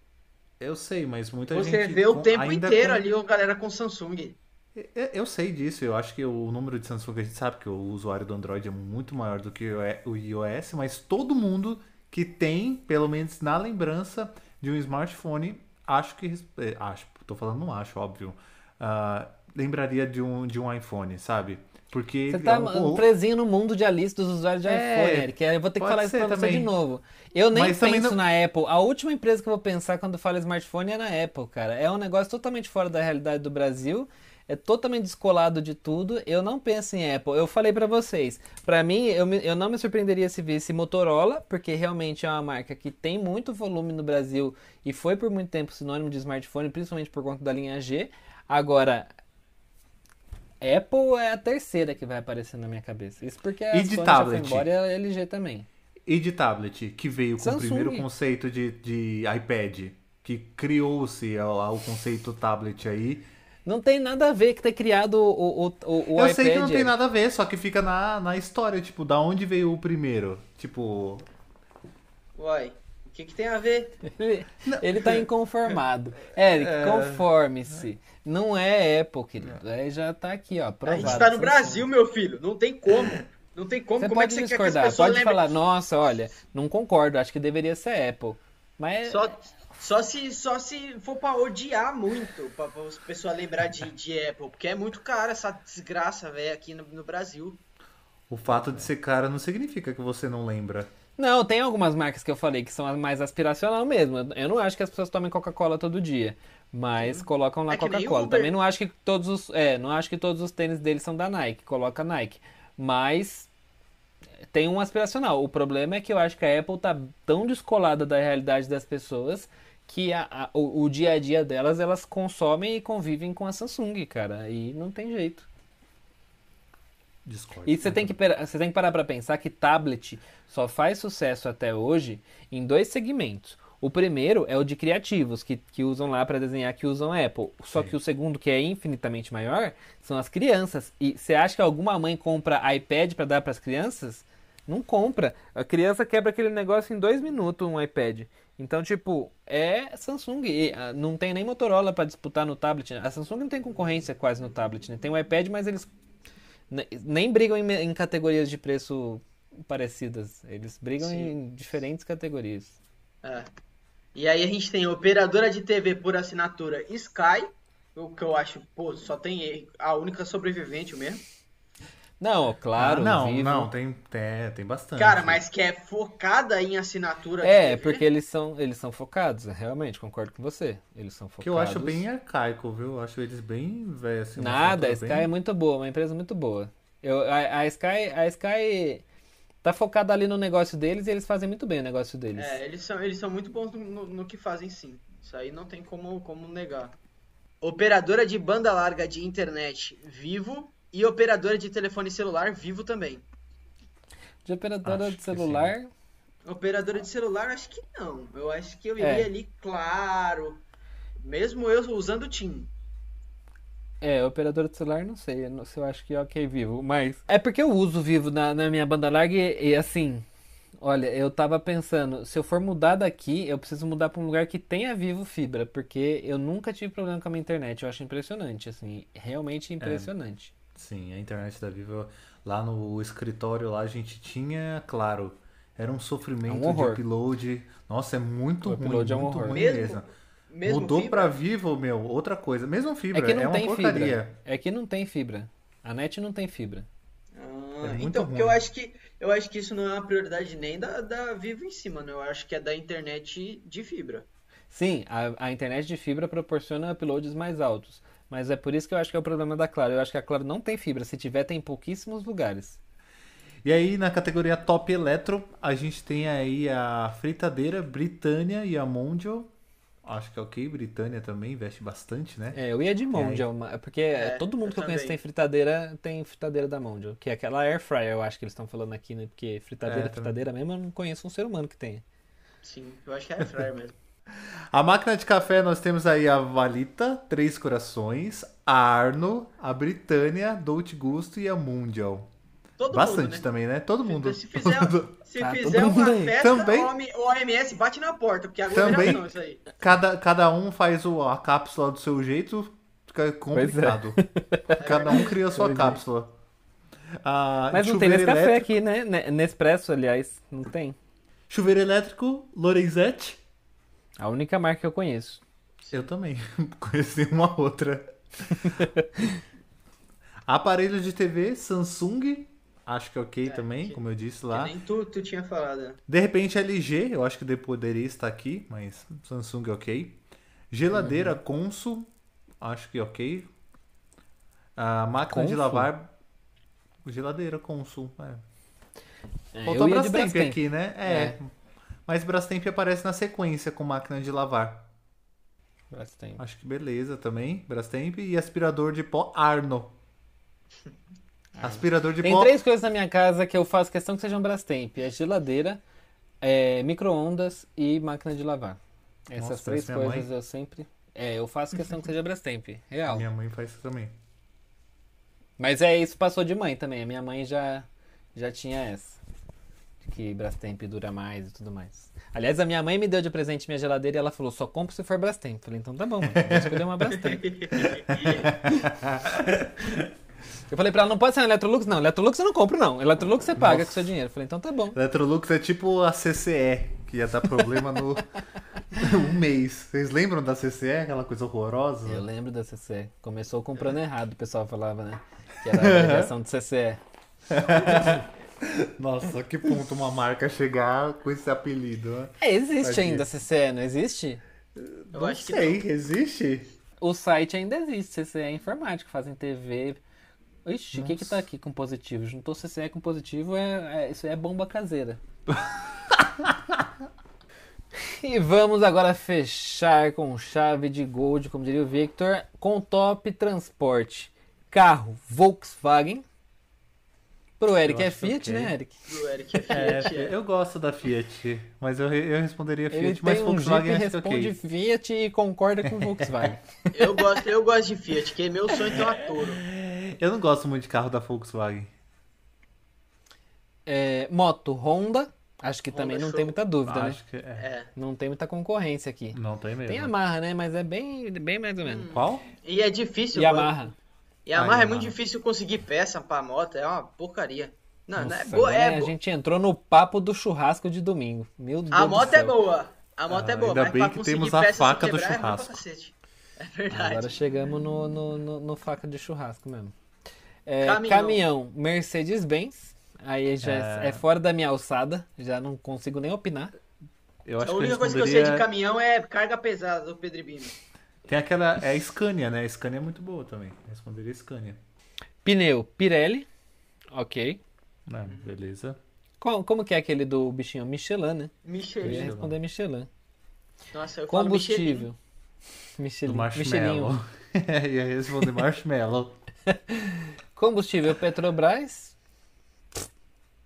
Eu sei, mas muita Você gente. vê o tempo inteiro com- ali a galera com Samsung. Eu- sei disso, eu acho que o número de Samsung a gente sabe que o usuário do Android é muito maior do que o iOS, mas todo mundo que tem, pelo menos na lembrança de um smartphone, acho que. é, Acho, tô falando não acho, óbvio. ah, lembraria de um, de um iPhone, sabe? Porque. Você tá é um- presinho no mundo de Alice dos usuários de É, iPhone, Eric. Eu vou ter que falar isso pra você de também. novo. Eu nem Mas também penso não- na Apple. A última empresa que eu vou pensar quando falo smartphone é na Apple, cara. É um negócio totalmente fora da realidade do Brasil. É totalmente descolado de tudo. Eu não penso em Apple. Eu falei pra vocês. Pra mim, eu, me- eu não me surpreenderia se visse Motorola, porque realmente é uma marca que tem muito volume no Brasil e foi por muito tempo sinônimo de smartphone, principalmente por conta da linha G. Agora, Apple é a terceira que vai aparecer na minha cabeça. Isso porque a E de Sony tablet? já foi embora e a LG também. E de tablet, que veio com Samsung. o primeiro conceito de, de iPad, que criou-se o, o conceito tablet aí. Não tem nada a ver que ter criado o, o, o, o eu iPad. sei que não tem nada a ver, só que fica na, na história, tipo, da onde veio o primeiro? Tipo, Uai, o que, que tem a ver? Ele, ele tá inconformado. Eric, É. conforme-se. Não é Apple, querido. Aí já tá aqui, ó. A Provado. gente tá no. Brasil, meu filho. Não tem como. Não tem como. Você como é pode que você quer que as discordar, pessoas pode falar, nossa, olha, não concordo, acho que deveria ser Apple. Mas Só, só, se, só se for pra odiar muito, pra, pra as pessoas lembrar de, de Apple. Porque é muito caro essa desgraça, velho, aqui no, no Brasil. o fato de ser cara não significa que você não lembra. Não, tem algumas marcas que eu falei que são as mais aspiracional mesmo. Eu- Eu não acho que as pessoas tomem Coca-Cola todo dia. Mas colocam lá É Coca-Cola. Também não acho que todos os, é, não acho que todos os tênis deles são da Nike, coloca Nike. Mas tem um aspiracional. O problema é que eu acho que a Apple tá tão descolada da realidade das pessoas que a- a- o, o dia a dia delas, elas consomem e convivem com a Samsung, cara. E não tem jeito. Discord. E você tem que, você tem que parar pra pensar que tablet só faz sucesso até hoje em dois segmentos. O primeiro é o de criativos, que, que usam lá pra desenhar, que usam Apple. Só Sim. que o segundo, que é infinitamente maior, são as crianças. E você acha que alguma mãe compra iPad pra dar pras crianças? Não compra. A criança quebra aquele negócio em dois minutos, um iPad. Então, tipo, é Samsung. E, ah, não tem nem Motorola pra disputar no tablet. A Samsung não tem concorrência quase no tablet, né? Tem o iPad, mas eles ne- nem brigam em, em categorias de preço parecidas. Eles brigam Sim. em diferentes categorias. É. E aí a gente tem operadora de TV por assinatura Sky, o que eu acho, pô, só tem a única sobrevivente mesmo. Não, claro, Ah, não, Vivo. não, tem, tem, tem bastante. Cara, mas que é focada em assinatura É, porque eles são, eles são focados, realmente, concordo com você. Eles são focados. Que eu acho bem arcaico, viu? Eu acho eles bem velho. Assim, Nada, a Sky bem- é muito boa, uma empresa muito boa. Eu, a, a Sky, a Sky tá focada ali no negócio deles e eles fazem muito bem o negócio deles. É, eles são, eles são muito bons no, no- que fazem sim. Isso aí não tem como, como negar. Operadora de banda larga de internet Vivo e operadora de telefone celular Vivo também. De operadora Acho de celular, Operadora de celular, acho que não. Eu acho que eu iria É. ali, claro. Mesmo eu usando o TIM. É, operadora de celular, não sei. eu Não sei, eu acho que é ok vivo. Mas. É porque eu uso vivo na, na minha banda larga e, e, assim. Olha, eu tava pensando, se eu for mudar daqui, eu preciso mudar pra um lugar que tenha vivo fibra, porque eu nunca tive problema com a minha internet. Eu acho impressionante, assim, realmente impressionante. Sim, a internet da Vivo, lá no escritório lá a gente tinha, claro, era um sofrimento É um de horror. upload. Nossa, é muito O ruim, upload é um muito horror. ruim Mesmo- mesmo. Mesmo Mudou fibra? pra Vivo, meu, outra coisa. Mesmo fibra, É que não uma tem porcaria. fibra. É que não tem fibra. A net não tem fibra. Ah, É então, porque eu acho que eu acho que isso não é uma prioridade nem da, da Vivo em cima, né? Eu acho que é da internet de fibra. Sim, a, a internet de fibra proporciona uploads mais altos. Mas é por isso que eu acho que é o problema da Claro. Eu acho que a Claro não tem fibra. Se tiver, tem em pouquíssimos lugares. E aí, na categoria Top Eletro, a gente tem aí a Fritadeira, Britânia e a Mondial. Acho que é ok, Britânia também investe bastante, né? É, eu ia de Mondial, ma- porque É, todo mundo eu que eu conheço também. tem fritadeira, tem fritadeira da Mondial, que é aquela air fryer, eu acho que eles estão falando aqui, né? Porque fritadeira, É, também. fritadeira mesmo, eu não conheço um ser humano que tenha. Sim, eu acho que é air fryer mesmo. A máquina de café, nós temos aí a Valita, Três Corações, a Arno, a Britânia, Dolce Gusto e a Mundial. Todo Bastante mundo, né? também, né? Todo mundo. Se fizer, se Tá, fizer todo mundo uma festa, Também. o OM- o OMS bate na porta, porque é Também. aglomeração isso aí. Cada, cada um faz o- a cápsula do seu jeito, fica complicado. Cada um cria a sua Pois é. cápsula. Ah, Mas não tem chuveiro nesse café elétrico- aqui, né? Ne- Nespresso, aliás, não tem. Chuveiro elétrico, Lorenzetti. A única marca que eu conheço. Eu também. Conheci uma outra. Aparelho de TV, Samsung. Acho que é ok também, que- como eu disse lá. nem tu, tu tinha falado. né? De repente LG, eu acho que de- poderia estar aqui, mas Samsung é ok. Geladeira Consul, acho que é ok. A máquina de Consul? lavar. Geladeira Consul. É. É, Faltou de Brastemp Brastemp. aqui, né? É. É. Mas Brastemp aparece na sequência com máquina de lavar. Brastemp. Acho que beleza também. Brastemp e aspirador de pó Arno. Aspirador de Tem pó. três coisas na minha casa que eu faço questão que sejam Brastemp. É geladeira, é, micro-ondas e máquina de lavar. Essas Nossa, três coisas eu sempre... É, eu faço questão que seja Brastemp. Real. Minha mãe faz isso também. Mas é isso passou de mãe também. A minha mãe já, já tinha essa. De que Brastemp dura mais e tudo mais. Aliás, a minha mãe me deu de presente minha geladeira e ela falou, só compro se for Brastemp. Falei, então tá bom, mãe. Vou escolher uma Brastemp. Eu falei pra ela, não pode ser um Electrolux? Não, Electrolux eu não compro, não. Electrolux você paga Nossa. com seu dinheiro. Eu falei, então tá bom. Electrolux é tipo a CCE, que ia dar problema no um mês. Vocês lembram da CCE? Aquela coisa horrorosa? Eu lembro da CCE. Começou comprando errado, o pessoal falava, né? Que era a abreviação de CCE. Nossa, que ponto uma marca chegar com esse apelido, né? É, existe ainda a CCE, não existe? Eu Não acho que sei, existe? O site ainda existe, CCE Informática, fazem TV. Ixi, o que que tá aqui com positivo? Juntou CCE com positivo, é, é- isso é bomba caseira. e vamos agora fechar com chave de gold, como diria o Victor, com top transporte. Carro Volkswagen. Pro Eric Eu é acho Fiat, ok. né, Eric? Do Eric é É, Fiat, é. eu gosto da Fiat, mas eu, eu responderia Ele Fiat, mas tem um Jeep Volkswagen acho que é responde ok. Fiat e concorda com Volkswagen. Eu gosto, eu gosto de Fiat, que é meu sonho ter uma Toro. Eu não gosto muito de carro da Volkswagen. É, moto Honda, acho que também Honda não show. tem muita dúvida, né? Acho que é. É. Não tem muita concorrência aqui. Não tem mesmo. Tem Yamaha, né? Mas é bem, bem mais ou menos. Qual? E é difícil. Yamaha. Yamaha Ah, é muito Yamaha. difícil conseguir peça pra moto, é uma porcaria. Não, não é Nossa, boa, agora é a bo- gente entrou no papo do churrasco de domingo. Meu Deus A do moto é boa. A moto é Ah, boa, ainda mas bem pra que temos a faca do é churrasco. cacete. É verdade. Agora chegamos no, no, no- no faca de churrasco mesmo. É, Caminhão. caminhão, Mercedes-Benz. Aí já é... É. é fora da minha alçada. Já não consigo nem opinar. Eu acho a que única eu coisa que eu sei de caminhão é carga pesada do Pedribino. Tem aquela... É a Scania, né? A Scania é muito boa também. Responderia Scania. Pneu, Pirelli. Ok. Né, beleza. Como, como que é aquele do bichinho? Michelin, né? Eu ia Michelin. responder Michelin. Nossa, eu falo Michelin. Combustível. Do Michelin. Marshmallow. Michelinho. Ia responder Marshmallow. Combustível Petrobras.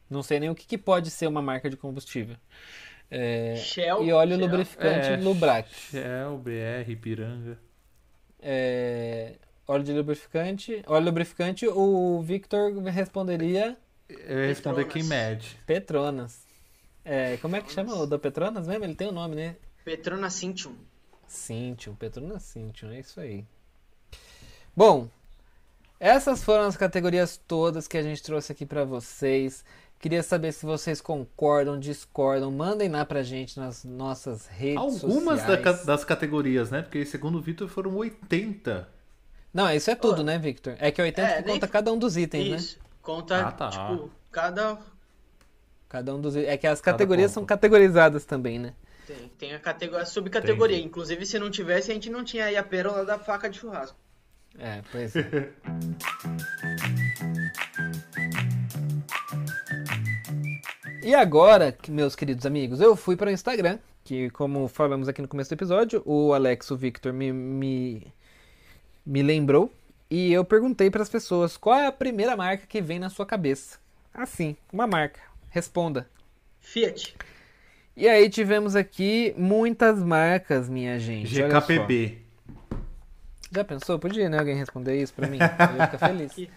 Não sei nem o que, que pode ser uma marca de combustível. É, Shell. e óleo Shell. lubrificante É, Lubrac. Shell, BR, Piranga. É, óleo de lubrificante. Óleo lubrificante, o Victor responderia Eu ia responder Petronas. quem mede. Petronas. É, como é que chama o da Petronas mesmo? Ele tem o nome, né? Petrona Cintium. Cintium, Petronas Cintium, é isso aí. Bom, essas foram as categorias todas que a gente trouxe aqui pra vocês. Queria saber se vocês concordam, discordam. Mandem lá pra gente nas nossas redes Algumas sociais. ca- das categorias, né? Porque segundo o Vitor foram 80. Não, isso é tudo, né, Victor? É que 80 É, que nem- conta cada um dos itens, né? Isso. Conta, Ah, tá. tipo, cada. Cada um dos itens. É que as categorias são categorizadas também, né? Tem, tem a categoria, a subcategoria. Inclusive, se não tivesse, a gente não tinha aí a pérola da faca de churrasco. É, pois é. E agora, meus queridos amigos, eu fui para o Instagram, que como falamos aqui no começo do episódio, o Alex, o Victor me, me, me lembrou, e eu perguntei para as pessoas qual é a primeira marca que vem na sua cabeça. Assim, uma marca. Responda. Fiat. E aí tivemos aqui muitas marcas, minha gente. olha só. GKPB. Já pensou? Podia, né? Alguém responder isso pra mim? Eu ia ficar feliz.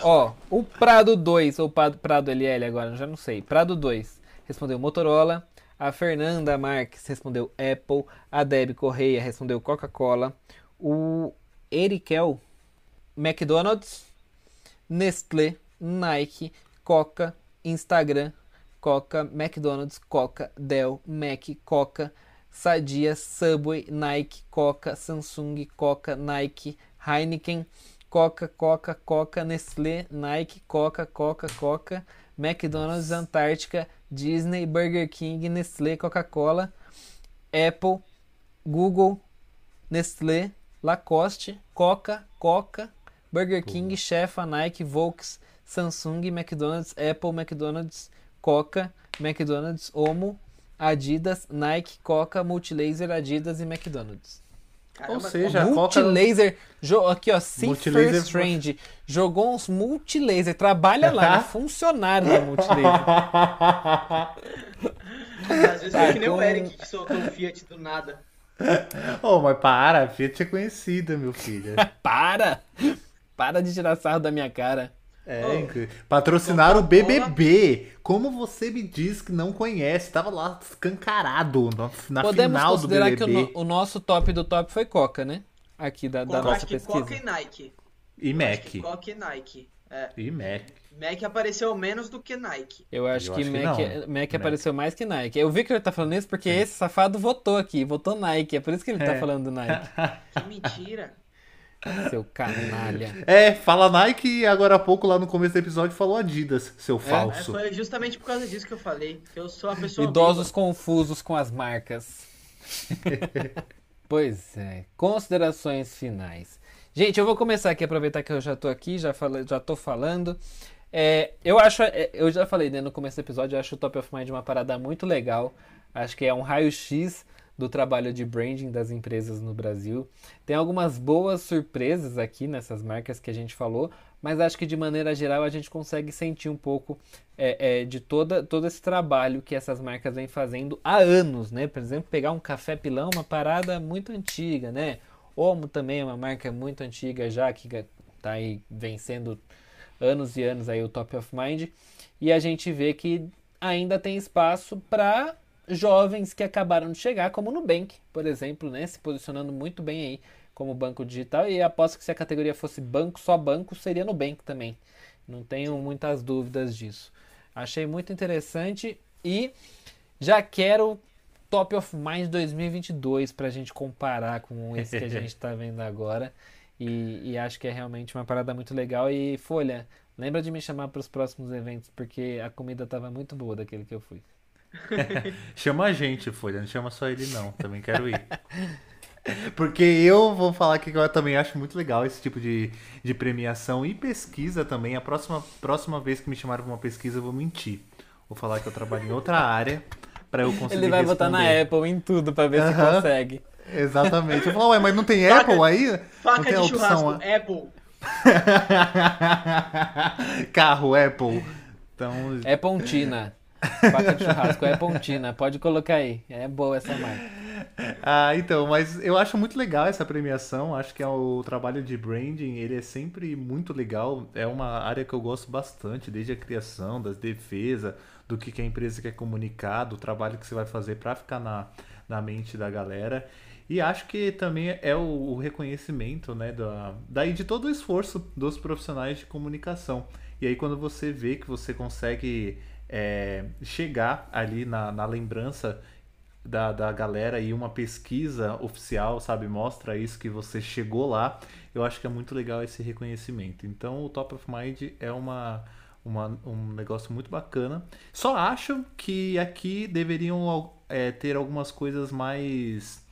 Ó, o Prado 2, ou Prado, Prado LL agora, já não sei. Prado 2 respondeu Motorola. A Fernanda Marques respondeu Apple. A Deb Correia respondeu Coca-Cola. O Erikel, McDonald's. Nestlé, Nike, Coca, Instagram, Coca, McDonald's, Coca, Dell, Mac, Coca, Sadia, Subway, Nike, Coca, Samsung, Coca, Nike, Heineken, Coca, Coca, Coca, Nestlé, Nike, Coca, Coca, Coca, McDonald's, Antártica, Disney, Burger King, Nestlé, Coca-Cola, Apple, Google, Nestlé, Lacoste, Coca, Coca, Burger King, Chefa, Nike, Volks, Samsung, McDonald's, Apple, McDonald's, Coca, McDonald's, Omo, Adidas, Nike, Coca, Multilaser, Adidas e McDonald's. Caramba, Ou seja, a Coca... Multilaser, jo- aqui ó, Multilaser- First Trend, jogou uns Multilaser, trabalha lá, é funcionário da Multilaser. Às vezes é que nem com- o Eric que soltou o Fiat do nada. oh, mas para, a Fiat é conhecida, meu filho. Para! Para de tirar sarro da minha cara. É, Oh. incrível. patrocinaram o. BBB. Como você me diz que não conhece? Tava lá escancarado na, na Podemos final do considerar que o, BBB. o nosso top do top foi Coca, né? Aqui da, da Eu nossa acho que pesquisa. Coca e Nike. E Mac. que Coca e Nike. É. E Mac. Mac apareceu menos do que Nike. Eu acho Eu que acho que Mac, não. Mac Mac. apareceu mais que Nike. Eu vi que ele tá falando isso porque esse safado votou aqui, votou Nike. É por isso que ele tá É. falando do Nike. Que mentira. Seu canalha. É, fala Nike e agora há pouco lá no começo do episódio falou Adidas, seu É, falso. foi justamente por causa disso que eu falei. Que eu sou uma pessoa. Idosos confusos com as marcas. Pois é, considerações finais. Gente, eu vou começar aqui, aproveitar que eu já tô aqui, já, falei, já tô falando. É, eu acho, é, eu já falei né, no começo do episódio, eu acho o Top of Mind uma parada muito legal. Acho que é um raio-x do trabalho de branding das empresas no Brasil. Tem algumas boas surpresas aqui nessas marcas que a gente falou, mas acho que de maneira geral a gente consegue sentir um pouco é, é, de toda, todo esse trabalho que essas marcas vêm fazendo há anos, né? Por exemplo, pegar um café pilão, uma parada muito antiga, né? Omo também é uma marca muito antiga já que está aí vencendo anos e anos aí o top of mind e a gente vê que ainda tem espaço para jovens que acabaram de chegar, como o Nubank, por exemplo, né, se posicionando muito bem aí como banco digital e aposto que se a categoria fosse banco, só banco, seria Nubank também. Não tenho muitas dúvidas disso. Achei muito interessante e já quero Top of Mind 2022 para a gente comparar com esse que a gente está vendo agora. E, e, acho que é realmente uma parada muito legal. E Folha, lembra de me chamar para os próximos eventos, porque a comida estava muito boa daquele que eu fui. chama a gente, Folha, não chama só ele não, também quero ir. Porque eu vou falar que eu também acho muito legal esse tipo de, de premiação e pesquisa também. A próxima, próxima vez que me chamarem para uma pesquisa, eu vou mentir. Vou falar que eu trabalho em outra área para eu conseguir Ele vai responder. botar na Apple em tudo para ver uh -huh. se consegue. Exatamente. Eu falo, ué, mas não tem faca, Apple aí? Faca não tem de opção, churrasco, Apple. Carro, Apple. Então... É Pontina. Faca de churrasco é Pontina. Pode colocar aí. É boa essa marca. Ah, então, mas eu acho muito legal essa premiação. Acho que é o trabalho de branding, ele é sempre muito legal. É uma área que eu gosto bastante, desde a criação, das defesas, do que, que a empresa quer comunicar, do trabalho que você vai fazer para ficar na, na mente da galera. E acho que também é o, o reconhecimento, né, da, daí de todo o esforço dos profissionais de comunicação. E aí quando você vê que você consegue é, chegar ali na, na lembrança da, da galera e uma pesquisa oficial, sabe, mostra isso que você chegou lá. Eu acho que é muito legal esse reconhecimento. Então, o Top of Mind é uma, uma um negócio muito bacana. Só acho que aqui deveriam é, ter algumas coisas mais.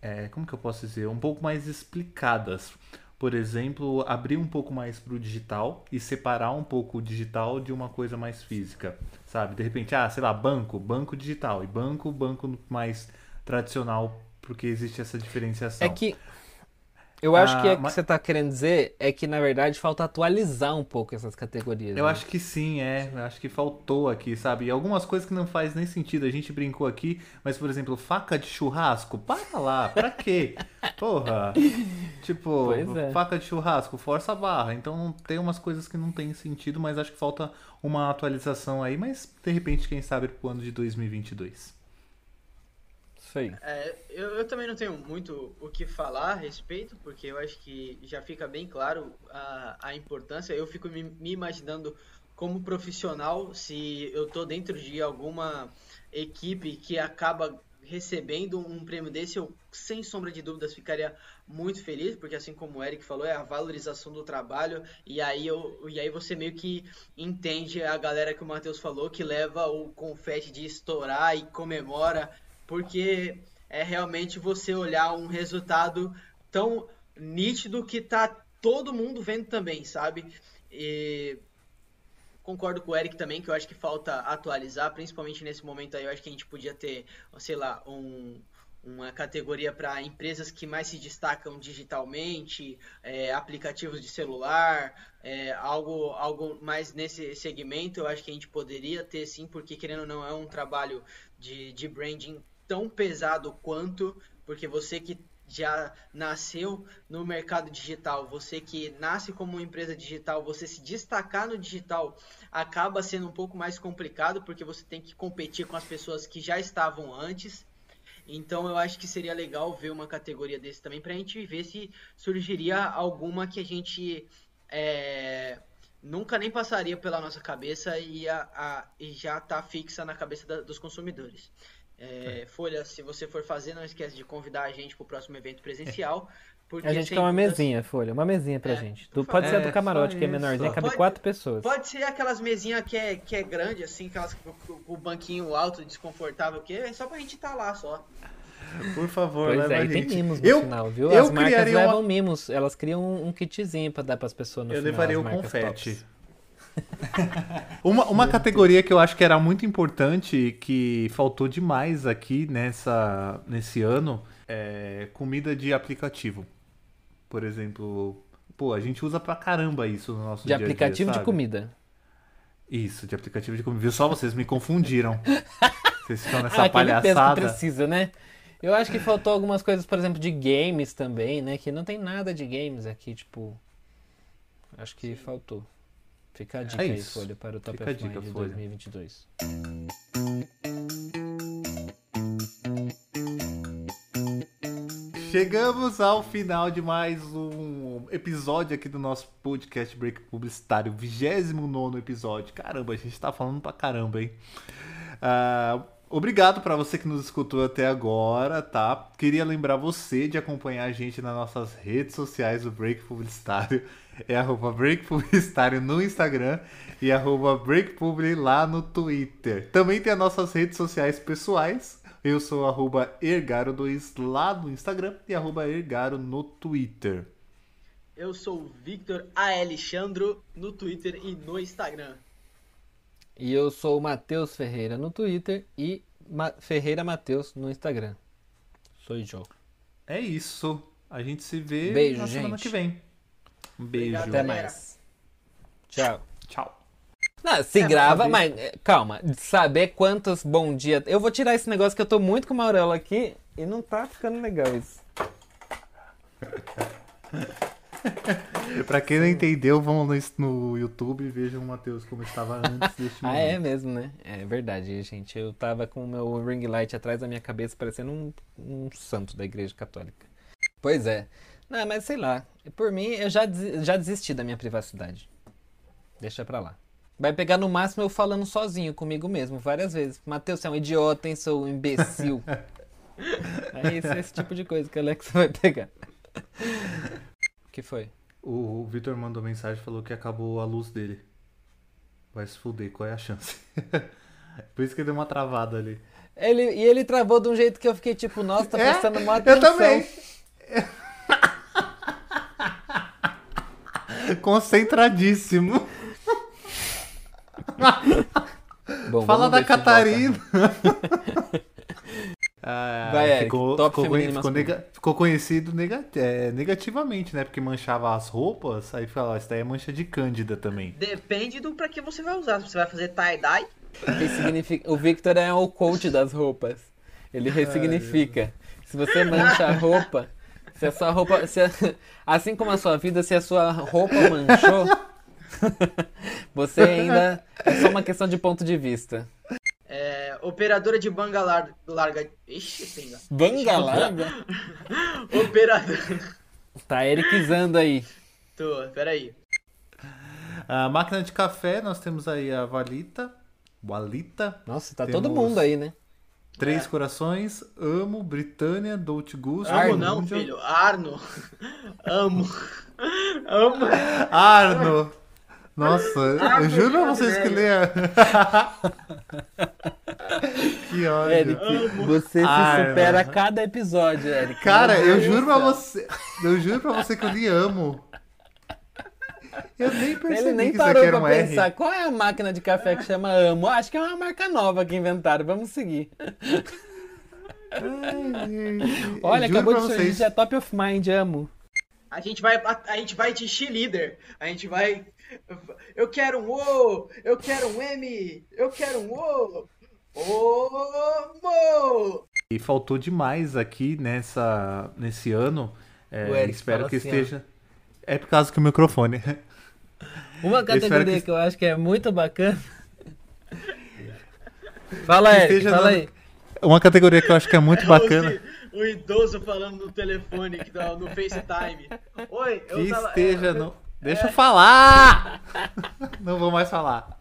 É, como que eu posso dizer? Um pouco mais explicadas. Por exemplo, abrir um pouco mais para o digital e separar um pouco o digital de uma coisa mais física sabe? De repente, ah, sei lá, banco, banco digital e banco, banco mais tradicional, porque existe essa diferenciação. É que eu acho ah, que é o mas... que você está querendo dizer é que, na verdade, falta atualizar um pouco essas categorias. Eu né? acho que sim, é. Eu acho que faltou aqui, sabe? E algumas coisas que não faz nem sentido. A gente brincou aqui, mas, por exemplo, faca de churrasco, para lá, pra quê? Porra! tipo, é. faca de churrasco, força a barra. Então tem umas coisas que não tem sentido, mas acho que falta uma atualização aí. Mas, de repente, quem sabe pro ano de 2022. Aí. É, eu, eu, também não tenho muito o que falar a respeito, porque eu acho que já fica bem claro a, a importância. Eu fico me, me imaginando como profissional, se eu estou dentro de alguma equipe que acaba recebendo um prêmio desse, eu sem sombra de dúvidas ficaria muito feliz, porque assim como o Eric falou, é a valorização do trabalho, e aí, eu, e aí você meio que entende a galera que o Matheus falou, que leva o confete de estourar e comemora porque é realmente você olhar um resultado tão nítido que tá todo mundo vendo também, sabe? E concordo com o Eric também, que eu acho que falta atualizar, principalmente nesse momento aí, eu acho que a gente podia ter, sei lá, um, uma categoria para empresas que mais se destacam digitalmente, é, aplicativos de celular, é, algo, algo mais nesse segmento, eu acho que a gente poderia ter sim, porque querendo ou não é um trabalho de, de branding tão pesado quanto, porque você que já nasceu no mercado digital, você que nasce como uma empresa digital, você se destacar no digital acaba sendo um pouco mais complicado, porque você tem que competir com as pessoas que já estavam antes. Então eu acho que seria legal ver uma categoria desse também para a gente ver se surgiria alguma que a gente é, nunca nem passaria pela nossa cabeça e, a, a, e já está fixa na cabeça da, dos consumidores. É, Folha, se você for fazer, não esquece de convidar a gente para o próximo evento presencial. Porque a gente quer uma mesinha, Folha, uma mesinha pra é, gente. Do, pode ser do camarote, que é menorzinha, cabe pode, quatro pessoas. Pode ser aquelas mesinhas que é, que é grande, assim, aquelas com o banquinho alto, desconfortável, que é só pra gente estar tá lá só. Por favor, Pois leva é, a e tem gente. mimos no eu, final, viu? eu As marcas criaria uma- levam mimos, elas criam um, um kitzinho pra dar pras pessoas no eu final. levaria as o confete. tops. Uma, uma categoria que eu acho que era muito importante, que faltou demais aqui nessa, nesse ano, é comida de aplicativo. Por exemplo, pô, a gente usa pra caramba isso no nosso De dia a dia, aplicativo de comida. Isso, de aplicativo de comida. Viu só? Vocês me confundiram. Vocês estão nessa ah, peso que palhaçada. precisa, né? Eu acho que faltou algumas coisas, por exemplo, de games também, né? Que não tem nada de games aqui, tipo. Acho que faltou. Fica a dica aí, É isso. Folha, para o Top Fica of dica, Mind de Folha. 2022. Chegamos ao final de mais um episódio aqui do nosso podcast Break Publicitário, 29 episódio. Caramba, a gente tá falando pra caramba, hein? Ah, obrigado pra você que nos escutou até agora, tá? Queria lembrar você de acompanhar a gente nas nossas redes sociais do Break Publicitário. É arroba Break Publicitário no Instagram e arroba Break Publi lá no Twitter. Também tem as nossas redes sociais pessoais. Eu sou arroba Ergaro2 lá no Instagram e arroba Ergaro no Twitter. Eu sou o Victor Alexandro no Twitter e no Instagram. E eu sou o Matheus Ferreira no Twitter e Ma- Ferreira Matheus no Instagram. Sou eu. É isso. A gente se vê Beijo, na semana gente. que vem. Um beijo. Obrigado, Até galera. mais. Tchau. Tchau. Não, se É, grava, mas é, calma, saber quantos bom dia. Eu vou tirar esse negócio que eu tô muito com o Maurelo aqui e não tá ficando legal isso. Pra quem não entendeu, vão no, no YouTube e vejam o Matheus como estava antes deste Ah, momento. é mesmo, né? É verdade, gente. Eu tava com o meu ring light atrás da minha cabeça, parecendo um, um santo da igreja católica. Pois é. Não, mas sei lá. Por mim, eu já, desi- já desisti da minha privacidade. Deixa pra lá. Vai pegar no máximo eu falando sozinho comigo mesmo, várias vezes. Matheus, você é um idiota, hein, seu imbecil. é isso, esse tipo de coisa que o Alex vai pegar. O que foi? O, o Vitor mandou mensagem e falou que acabou a luz dele. Vai se fuder, qual é a chance? Por isso que deu uma travada ali. Ele, e ele travou de um jeito que eu fiquei tipo, nossa, tá É? prestando maior atenção. Eu também. Concentradíssimo. Bom, Fala da. Catarina. Ah, Vai, ficou, top ficou, ficou, nega- ficou conhecido nega- é, negativamente, né? Porque manchava as roupas, aí fala, ó, isso daí é mancha de cândida também. Depende do pra que você vai usar. Se você vai fazer tie-dye, significa... O Victor é o coach das roupas. Ele ressignifica. Se você mancha a roupa, se a sua roupa. se a- Assim como a sua vida, se a sua roupa manchou, você ainda. É só uma questão de ponto de vista. é, operadora de banga lar- larga. Ixi, pinga. Banga larga? Operadora. Tá ericizando aí. Tô, peraí. A máquina de café, nós temos aí a Valita. Walita. Nossa, tá Temos- todo mundo aí, né? Três Corações, Amo, Britânia, Dolce Gusto. Amo Arno. não, filho. Arno. Amo. Amo. Arno! Nossa, eu Arno juro pra vocês que velho. lê. que ódio. Eric, você se Arno. supera a cada episódio, Eric. Cara, eu juro pra você. Eu juro pra você que eu lhe amo. Eu nem percebi Ele nem que isso parou aqui era pra um R. pensar. Qual é a máquina de café que chama Amo? Acho que é uma marca nova que inventaram. Vamos seguir. Olha, Juro acabou de surgir, vocês. já é top of mind, amo. A gente vai, a, a gente vai de cheerleader. A gente vai. Eu quero um O, eu quero um M, eu quero um O. O, mo. E faltou demais aqui nessa, nesse ano. É, Eric espero que assim, ó. esteja. É por causa que o microfone. Uma categoria que- que... eu acho que é muito bacana. Fala, Eric, esteja fala no- aí. Uma categoria que eu acho que é muito bacana. O, o idoso falando no telefone, tá no FaceTime. Oi, eu Que tava. esteja é, no. Deixa eu falar! Não vou mais falar.